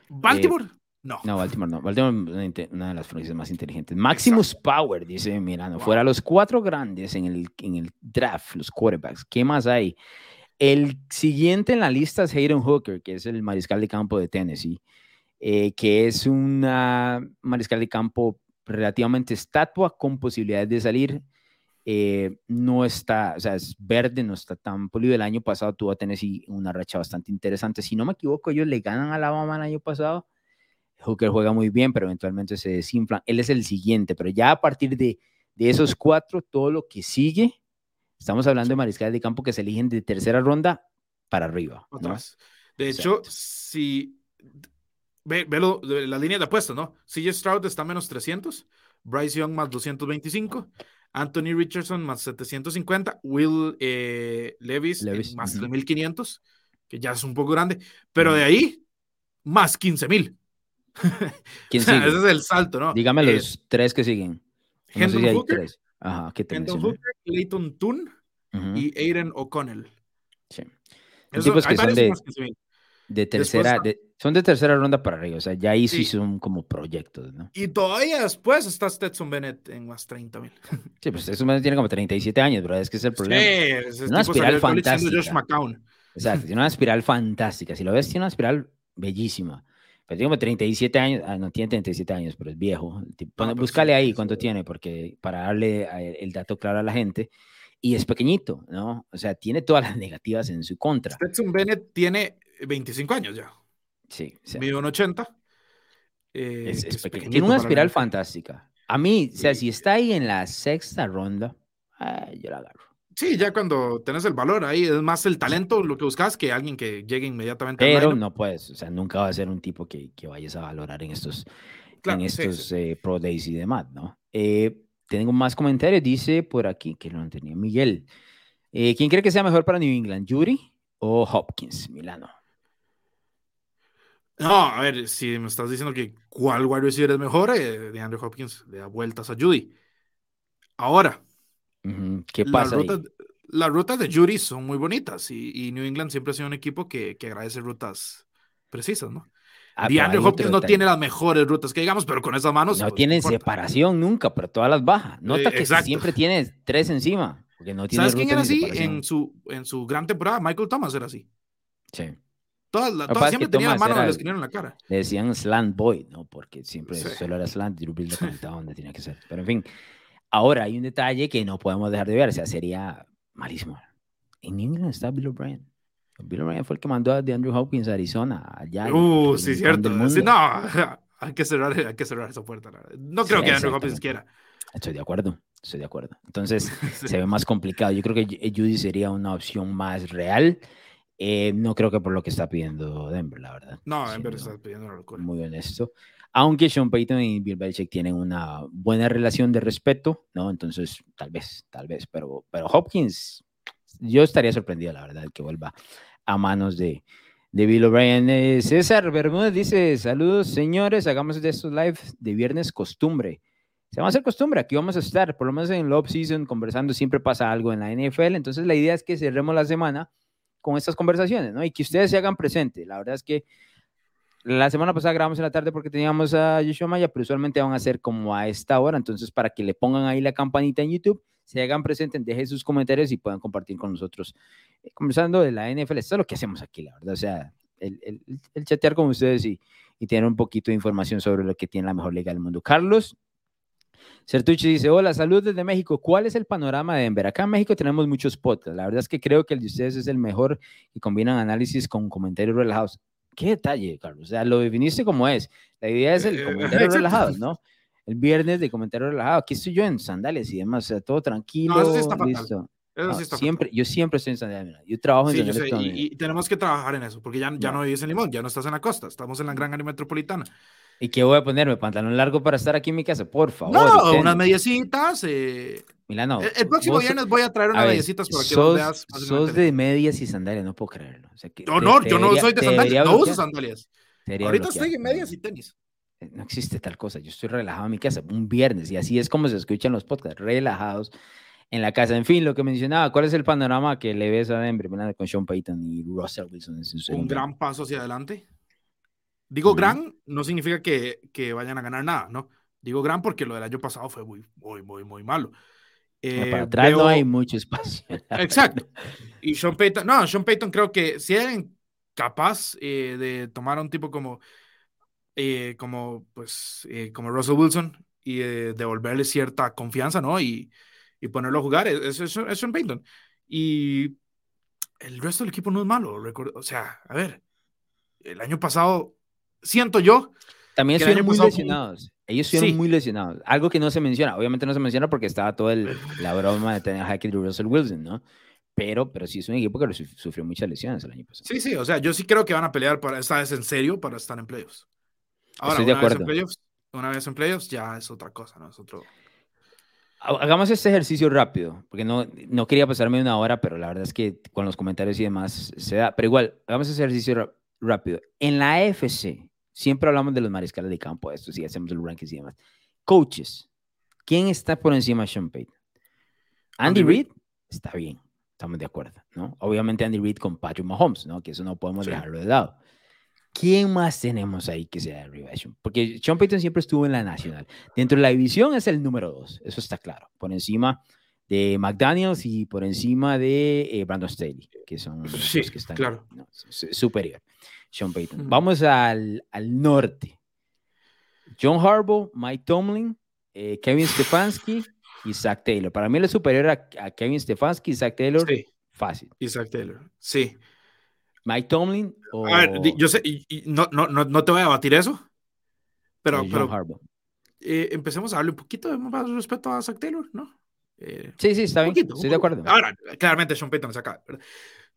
Speaker 2: ¿Baltimore? Eh, no.
Speaker 1: No, Baltimore no. Baltimore es una de las franquicias más inteligentes. Maximus Power, dice Mirano. Fuera los cuatro grandes en el, en el draft, los quarterbacks. ¿Qué más hay? El siguiente en la lista es Hayden Hooker, que es el mariscal de campo de Tennessee, eh, que es una mariscal de campo relativamente estatua con posibilidades de salir. Eh, no está, o sea, es verde, no está tan polido. El año pasado tuvo a Tennessee una racha bastante interesante. Si no me equivoco, ellos le ganan a Alabama el año pasado Hooker juega muy bien, pero eventualmente se desinflan. Él es el siguiente, pero ya a partir de esos cuatro, todo lo que sigue, estamos hablando de mariscales de campo que se eligen de tercera ronda para arriba.
Speaker 2: De hecho, si ve, la línea de apuestas, ¿no? CJ Stroud está menos 300, Bryce Young más 225, Anthony Richardson más 750, Will eh, Levis, eh, más 3500, que ya es un poco grande, pero de ahí más 15000. ¿Quién sigue? Ese es el salto, ¿no?
Speaker 1: Dígame los tres que siguen.
Speaker 2: Hendon Hooker, Ajá, ¿qué Hendon Hooker, Clayton Toon y Aiden O'Connell.
Speaker 1: Sí. Eso, que son de, de tercera, son de tercera ronda para arriba, o sea, ya ahí sí, son como proyectos, ¿no?
Speaker 2: Y todavía después está Stetson Bennett en más 30 mil.
Speaker 1: Sí, pues Stetson Bennett tiene como 37 años, bro, es que es el problema. Sí, es una espiral fantástica. Exacto, tiene una espiral fantástica. Si lo ves, tiene una espiral bellísima. Pero tiene como 37 años, ah, no tiene 37 años, pero es viejo. Ah, búscale ahí cuánto tiene, porque para darle el dato claro a la gente y es pequeñito, ¿no? O sea, tiene todas las negativas en su contra.
Speaker 2: Stetson Bennett tiene 25 años ya.
Speaker 1: Sí.
Speaker 2: O sea, Vive un 80.
Speaker 1: Eh, es, tiene una espiral fantástica. A mí, o sea, si está ahí en la sexta ronda, yo la agarro.
Speaker 2: Sí, ya cuando tenés el valor ahí, es más el talento lo que buscas que alguien que llegue inmediatamente.
Speaker 1: Pero no puedes, o sea, nunca va a ser un tipo que, que vayas a valorar en estos, en estos eh, Pro Days y demás, ¿no? Eh, tengo más comentarios, dice por aquí, que no han tenido Miguel. Eh, ¿Quién cree que sea mejor para New England, Judy o Hopkins, Milano?
Speaker 2: No, a ver, si me estás diciendo que cuál wide receiver es mejor, eh, de Andrew Hopkins le da vueltas a Judy. Ahora,
Speaker 1: ¿qué pasa?
Speaker 2: Las rutas, de Judy son muy bonitas y, New England siempre ha sido un equipo que, que agradece rutas precisas, ¿no? Ah, DeAndre Hopkins no tiene las mejores rutas que digamos, pero con esas manos.
Speaker 1: No pues, tienen separación nunca, pero todas las baja. Nota que siempre tiene tres encima. Porque no tiene
Speaker 2: ¿Sabes quién era así en su, en su gran temporada? Michael Thomas era así.
Speaker 1: Sí.
Speaker 2: Todas, todas siempre tenía las manos de en la cara.
Speaker 1: Le decían slant boy, ¿no? Porque siempre solo era slant y Drew lo donde tenía que ser. Pero en fin, ahora hay un detalle que no podemos dejar de ver. O sea, sería malísimo. En England está Bill O'Brien. Bill O'Brien fue el que mandó a Andrew Hopkins a Arizona, allá.
Speaker 2: Uh, sí, cierto. no, hay que, cerrar, hay que cerrar esa puerta. No creo que Andrew Hopkins quiera.
Speaker 1: Estoy de acuerdo, estoy de acuerdo. Entonces se ve más complicado. Yo creo que Judy sería una opción más real. Eh, no creo que por lo que está pidiendo Denver, la verdad.
Speaker 2: No, Denver está pidiendo una
Speaker 1: locura. Muy honesto. Aunque Sean Payton y Bill Belichick tienen una buena relación de respeto, ¿no? Entonces, tal vez, tal vez. Pero, pero Hopkins yo estaría sorprendido, la verdad, que vuelva a manos de, de Bill O'Brien. Eh, César Bermúdez dice, saludos señores, hagamos de estos live de viernes costumbre. Se va a hacer costumbre, aquí vamos a estar, por lo menos en el off-season, conversando, siempre pasa algo en la NFL, entonces la idea es que cerremos la semana con estas conversaciones, ¿no? Y que ustedes se hagan presente. La verdad es que la semana pasada grabamos en la tarde porque teníamos a Yoshua Maya, pero usualmente van a ser como a esta hora, entonces para que le pongan ahí la campanita en YouTube se hagan presentes, dejen sus comentarios y puedan compartir con nosotros. Eh, conversando de la NFL, esto es lo que hacemos aquí, la verdad. O sea, el, el, el chatear con ustedes y, y, tener un poquito de información sobre lo que tiene la mejor liga del mundo. Carlos Certucci dice, hola, saludos desde México. ¿Cuál es el panorama de Denver? Acá en México tenemos muchos podcasts. La verdad es que creo que el de ustedes es el mejor y combinan análisis con comentarios relajados. Qué detalle, Carlos. O sea, lo definiste como es. La idea es el eh, comentario relajado, ¿no? El viernes de comentario relajado. Aquí estoy yo en sandalias y demás, o sea, todo tranquilo. No, eso sí listo. Eso sí está siempre, yo siempre estoy en sandalias. Yo trabajo en
Speaker 2: sí, sandalias. Y, y, tenemos que trabajar en eso, porque ya, ya no. vives en Limón, ya no estás en la costa, estamos en la gran área metropolitana.
Speaker 1: ¿Y qué voy a ponerme? ¿Pantalón largo para estar aquí en mi casa? Por favor.
Speaker 2: No, unas mediecitas. Eh... Milano. El, próximo viernes voy a traer unas mediecitas para que sos, veas.
Speaker 1: Sos de medias y sandalias, no puedo creerlo. O sea, que
Speaker 2: no, no, yo no soy de sandalias, no uso sandalias. Ahorita estoy en medias y tenis
Speaker 1: no existe tal cosa. Yo estoy relajado en mi casa un viernes y así es como se escuchan los podcasts, relajados en la casa. En fin, lo que mencionaba, ¿cuál es el panorama que le ves a Denver con Sean Payton y Russell Wilson? En
Speaker 2: un gran paso hacia adelante. Digo gran, no significa que, que, vayan a ganar nada, ¿no? Digo gran porque lo del año pasado fue muy, muy, muy, muy malo.
Speaker 1: Eh, para atrás no hay mucho espacio.
Speaker 2: Exacto. Y Sean Payton, no, Sean Payton creo que si eran capaz eh, de tomar a un tipo como eh, como, pues, eh, como Russell Wilson y eh, devolverle cierta confianza, ¿no? Y, y ponerlo a jugar, es, es, es Sean Payton. Y el resto del equipo no es malo, o sea, a ver, el año pasado, siento yo
Speaker 1: También estuvieron muy lesionados. Ellos estuvieron muy lesionados. Algo que no se menciona. Obviamente no se menciona porque estaba toda la broma de tener a Hackett y Russell Wilson, ¿no? Pero, pero sí es un equipo que sufrió muchas lesiones el año pasado.
Speaker 2: Sí, sí. O sea, yo sí creo que van a pelear para esta vez en serio para estar en playoffs. Ahora, Estoy de acuerdo. una vez en playoffs ya es otra cosa, ¿no? Es otro
Speaker 1: Hagamos este ejercicio rápido, porque no, no quería pasarme una hora, pero la verdad es que con los comentarios y demás se da. Pero igual, hagamos este ejercicio rápido. En la AFC, siempre hablamos de los mariscales de campo, esto sí, hacemos el rankings y demás. Coaches, ¿quién está por encima de Sean Payton? Andy, Reid está bien, estamos de acuerdo, ¿no? Obviamente Andy Reid con Patrick Mahomes, ¿no? Que eso no podemos dejarlo de lado. ¿Quién más tenemos ahí que sea de Porque Sean Payton siempre estuvo en la nacional. Dentro de la división es el número dos, eso está claro. Por encima de McDaniels y por encima de eh, Brandon Staley, que son los que están
Speaker 2: claro.
Speaker 1: superior. Sean Payton. Vamos al, al, norte. John Harbaugh, Mike Tomlin, eh, Kevin Stefanski y Zach Taylor. Para mí el superior a, Kevin Stefanski y Zach Taylor. Sí. Fácil.
Speaker 2: Zach Taylor. Sí.
Speaker 1: Mike Tomlin
Speaker 2: o... A ver, yo sé, y, no, no, no, no, te voy a batir eso, pero, pero eh, empecemos a darle un poquito de más respeto a Zach Taylor, ¿no?
Speaker 1: Eh, sí, sí, está bien, estoy de acuerdo.
Speaker 2: Ahora, claramente Sean Payton saca.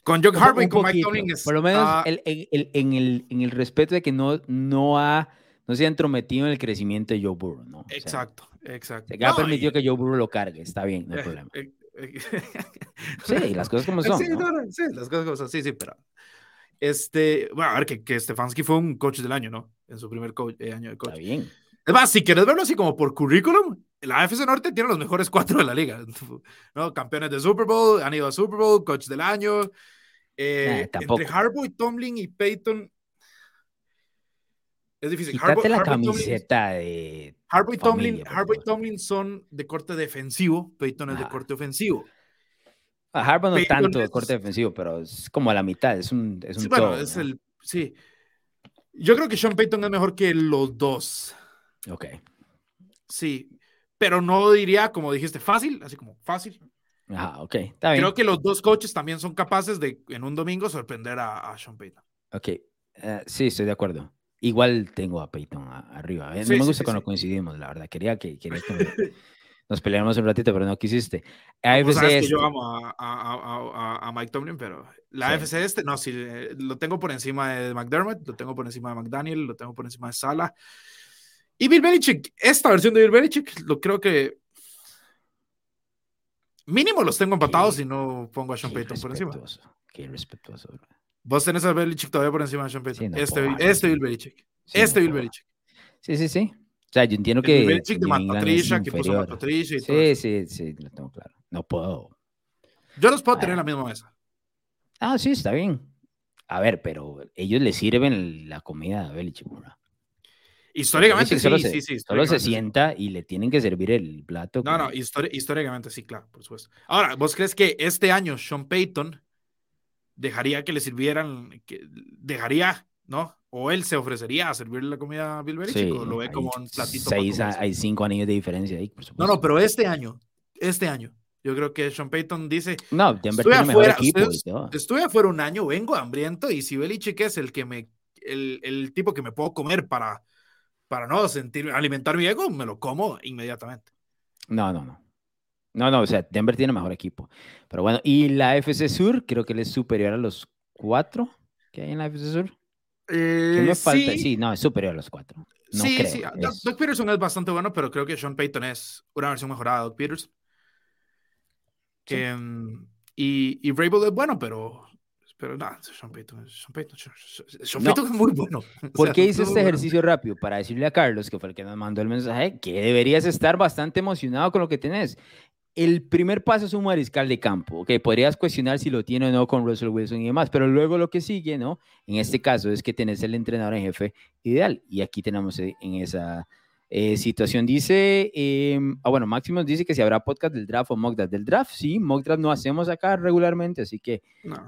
Speaker 2: Con John Harbaugh y con Mike Tomlin
Speaker 1: Por lo menos el, el, en, el, en el respeto de que no, no, ha, no se ha entrometido en el crecimiento de Joe Burrow, ¿no?
Speaker 2: exacto, exacto.
Speaker 1: Se ha permitido que Joe Burrow lo cargue, está bien, no hay eh, problema. sí, las cosas como son.
Speaker 2: Sí, sí, las cosas como son, sí, sí, pero este, bueno, a ver, que, que Stefanski fue un coach del año, ¿no? En su primer eh, año de coach.
Speaker 1: Está bien.
Speaker 2: Es más, si quieres verlo así como por currículum, la AFC Norte tiene los mejores cuatro de la liga, ¿no? Campeones de Super Bowl, han ido a Super Bowl, coach del año. Eh, entre Harbaugh y Tomlin y Peyton. Es difícil.
Speaker 1: Quítate la camiseta de.
Speaker 2: Harbaugh y, Tomlin, Harbaugh y Tomlin son de corte defensivo, Peyton es de corte ofensivo.
Speaker 1: A Harbaugh no tanto de corte defensivo, pero es como a la mitad, es un, es un
Speaker 2: sí, bueno, es el, sí. Yo creo que Sean Payton es mejor que los dos.
Speaker 1: Ok.
Speaker 2: Sí, pero no diría, como dijiste, fácil, así como fácil.
Speaker 1: Ah, ok, está bien.
Speaker 2: Creo que los dos coaches también son capaces de en un domingo sorprender a, Sean Payton.
Speaker 1: Ok, uh, sí, estoy de acuerdo. Igual tengo a Payton arriba. ¿eh? no me gusta cuando coincidimos, la verdad. Quería que, quería que nos peleamos un ratito, pero no quisiste.
Speaker 2: AFC sabes que yo este. amo a, a, a, Mike Tomlin, pero la AFC este, no, sí, eh, lo tengo por encima de McDermott, lo tengo por encima de McDaniel, lo tengo por encima de Sala. Y Bill Belichick, esta versión de Bill Belichick, lo creo que mínimo los tengo empatados y no pongo a Sean Payton por encima.
Speaker 1: Qué respetuoso.
Speaker 2: Vos tenés a Belichick todavía por encima de Sean Payton. este, este Bill Belichick. este Bill Belichick.
Speaker 1: Sí, sí, sí. O sea, yo entiendo que.
Speaker 2: El de Matt Patricia, que puso Matt Patricia y
Speaker 1: todo Sí, sí, sí, lo tengo claro. No puedo.
Speaker 2: Yo los puedo tener en la misma mesa.
Speaker 1: Ah, sí, está bien. A ver, pero ellos le sirven la comida a Belichick, ¿verdad?
Speaker 2: Históricamente sí,
Speaker 1: sí,
Speaker 2: sí.
Speaker 1: Solo se sienta y le tienen que servir el plato.
Speaker 2: No, no, históricamente sí, claro, por supuesto. Ahora, ¿vos crees que este año Sean Payton dejaría que le sirvieran, que dejaría, ¿no? o él se ofrecería a servirle la comida a Bill Belichick, o lo ve como un platito.
Speaker 1: Seis, hay cinco anillos de diferencia ahí, por
Speaker 2: supuesto. No, no, pero este año, este año, yo creo que Sean Payton dice,
Speaker 1: no, tiene mejor equipo
Speaker 2: Estuve afuera un año, vengo hambriento, y si Belichick es el que me, el, el tipo que me puedo comer para, para no sentir, alimentar mi ego, me lo como inmediatamente.
Speaker 1: No, no, no. No, no, o sea, Denver tiene mejor equipo. Pero bueno, y la FC Sur, creo que él es superior a los cuatro que hay en la FC Sur.
Speaker 2: Eh,
Speaker 1: sí. no, es superior a los cuatro. sí, sí.
Speaker 2: Doug Peterson es bastante bueno, pero creo que Sean Payton es una versión mejorada de Doug Peterson. Mm, y, y Rabel es bueno, pero, pero no, Sean Payton, Sean Payton, Sean Payton es muy bueno.
Speaker 1: ¿Por qué hice este ejercicio rápido? Para decirle a Carlos, que fue el que nos mandó el mensaje, que deberías estar bastante emocionado con lo que tienes el primer paso es un mariscal de campo, que podrías cuestionar si lo tiene o no con Russell Wilson y demás, pero luego lo que sigue, ¿no? En este caso es que tenés el entrenador en jefe ideal y aquí tenemos eh, en esa eh, situación. Dice, em, ah, bueno, Máximo dice que si habrá podcast del draft o mock draft. Del draft, sí, mock draft no hacemos acá regularmente, así que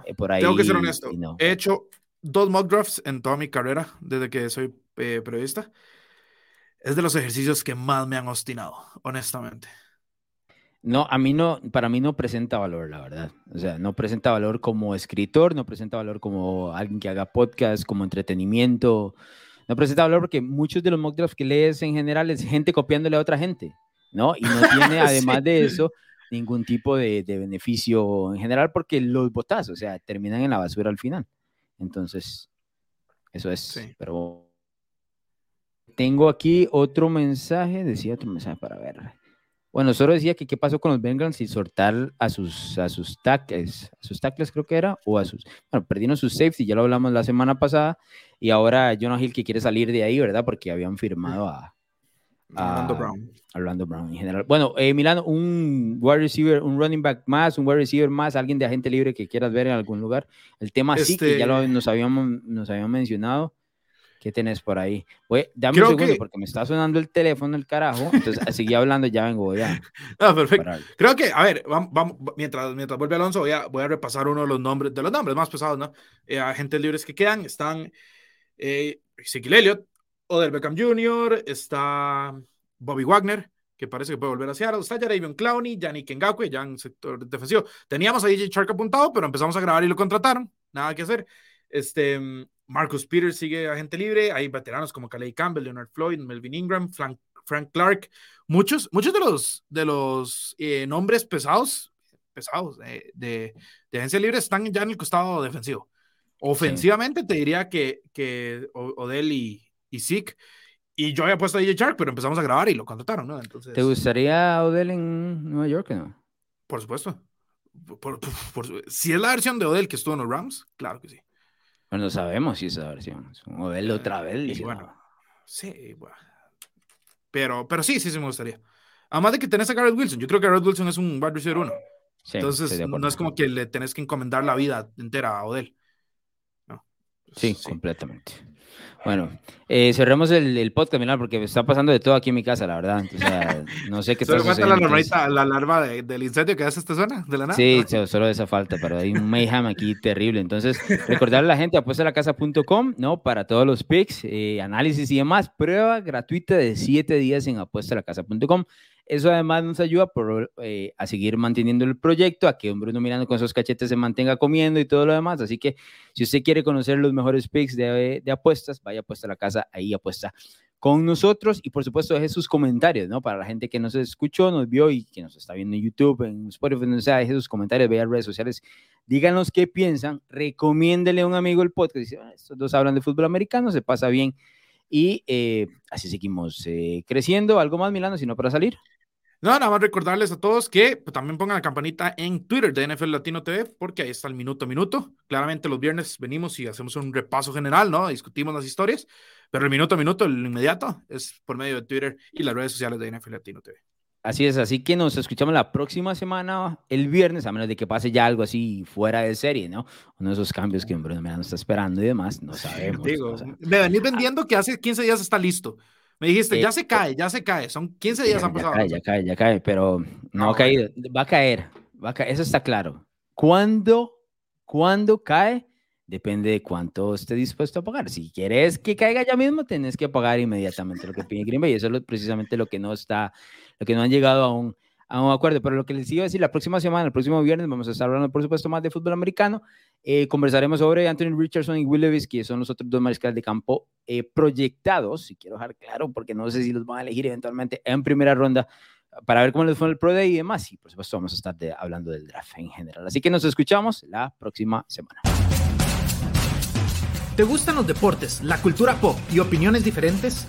Speaker 1: eh, por ahí.
Speaker 2: Tengo que ser honesto. He hecho dos mock drafts en toda mi carrera desde que soy periodista. Es de los ejercicios que más me han obstinado, honestamente.
Speaker 1: No, a mí no, para mí no presenta valor, la verdad. O sea, no presenta valor como escritor, no presenta valor como alguien que haga podcast, como entretenimiento. no presenta valor porque muchos de los mock drafts que lees en general es gente copiándole a otra gente, ¿no? Y no tiene, además de eso, ningún tipo de, beneficio en general porque los botas, o sea, terminan en la basura al final. Entonces, eso es. Pero tengo aquí otro mensaje, decía otro mensaje para ver. Bueno, solo decía que qué pasó con los Bengals y soltar a sus, a sus tackles, a sus tackles creo que era, o a sus, bueno, perdieron sus safety, ya lo hablamos la semana pasada, y ahora Jonah Hill que quiere salir de ahí, ¿verdad? Porque habían firmado a,
Speaker 2: Orlando Brown.
Speaker 1: Orlando Brown en general. Bueno, eh, Milano, un wide receiver, un running back más, un wide receiver más, alguien de agente libre que quieras ver en algún lugar. El tema sí que ya lo, este nos, habíamos, nos habíamos mencionado. ¿Qué tenés por ahí? Voy, dame un segundo porque me está sonando el teléfono, el carajo. Entonces, seguí hablando, ya vengo ya.
Speaker 2: Ah, perfecto. Creo que, a ver, vamos, mientras, mientras vuelve Alonso, voy a, voy a repasar uno de los nombres, de los nombres más pesados, ¿no? Eh, agentes libres que quedan están eh, Elliott, Odell Beckham Jr., está Bobby Wagner, que parece que puede volver a Seattle, está Jaravion Clowney, Yannick Ngakwe, ya en sector defensivo. Teníamos a DJ Shark apuntado, pero empezamos a grabar y lo contrataron. Nada que hacer. Este, Marcus Peters sigue agente libre. Hay veteranos como Calais Campbell, Leonard Floyd, Melvin Ingram, Frank, Frank Clark. Muchos, muchos de los, de los eh, nombres pesados, pesados eh, de, de, agencia libre están ya en el costado defensivo. Ofensivamente te diría que, que Odell y, y Zeke. Y yo había puesto a DJ Shark, pero empezamos a grabar y lo contrataron, ¿no? Entonces,
Speaker 1: ¿Te gustaría Odell en Nueva York o no?
Speaker 2: Por supuesto. si es la versión de Odell que estuvo en los Rams, claro que sí.
Speaker 1: Bueno, no sabemos si es esa versión. Odell otra vez.
Speaker 2: Y bueno, sí, bueno. Pero, pero sí, sí, sí me gustaría. Además de que tenés a Garrett Wilson. Yo creo que Garrett Wilson es un wide receiver uno. Entonces, no es como que le tenés que encomendar la vida entera a Odell. No.
Speaker 1: sí, completamente. Bueno, eh, cerremos el, podcast, Milán, porque está pasando de todo aquí en mi casa, la verdad. O sea, no sé qué está
Speaker 2: sucediendo. La, la alarma del incendio que hace esta zona? ¿De la nada?
Speaker 1: Sí, solo esa falta, pero hay un mayhem aquí terrible. Entonces, recordarle a la gente, apuestalacasa.com, ¿no? Para todos los picks, eh, análisis y demás. Prueba gratuita de 7 días en apuestalacasa.com. Eso además nos ayuda por, eh, a seguir manteniendo el proyecto, a que un Bruno Miranda con esos cachetes se mantenga comiendo y todo lo demás. Así que si usted quiere conocer los mejores picks de, de apuestas, vaya apuesta a la casa, ahí apuesta con nosotros y por supuesto deje sus comentarios, ¿no? Para la gente que nos escuchó, nos vio y que nos está viendo en YouTube, en Spotify, donde sea, deje sus comentarios, vea redes sociales, díganos qué piensan, recomiéndele a un amigo el podcast, dice, ah, estos dos hablan de fútbol americano, se pasa bien y eh, así seguimos eh, creciendo. ¿Algo más, Milano, sino para salir?
Speaker 2: No, nada más recordarles a todos que pues, también pongan la campanita en Twitter de NFL Latino TV, porque ahí está el minuto a minuto. Claramente los viernes venimos y hacemos un repaso general, ¿no? Discutimos las historias, pero el minuto a minuto, el inmediato, es por medio de Twitter y las redes sociales de NFL Latino TV.
Speaker 1: Así es, así que nos escuchamos la próxima semana, el viernes, a menos de que pase ya algo así fuera de serie, ¿no? Uno de esos cambios que Bruno nos está esperando y demás, no sabemos.
Speaker 2: Digo, me venís vendiendo que hace 15 días está listo. Me dijiste, ya se cae, ya se cae. Son 15 días han pasado.
Speaker 1: Ya cae, ya cae, ya cae, pero no ah, ha caído. Va a caer, va a caer, eso está claro. ¿Cuándo, cuándo cae? Depende de cuánto esté dispuesto a pagar. Si quieres que caiga ya mismo, tenés que pagar inmediatamente lo que pide Green Bay. Y eso es precisamente lo que no está, lo que no han llegado a un, a un acuerdo. Pero lo que les iba a decir, la próxima semana, el próximo viernes, vamos a estar hablando, por supuesto, más de fútbol americano. Eh, conversaremos sobre Anthony Richardson y Will Levis, que son los otros dos mariscales de campo eh, proyectados, y quiero dejar claro, porque no sé si los van a elegir eventualmente en primera ronda, para ver cómo les fue el Pro Day y demás. Y por supuesto, vamos a estar hablando del draft en general. Así que nos escuchamos la próxima semana.
Speaker 3: ¿Te gustan los deportes, la cultura pop y opiniones diferentes?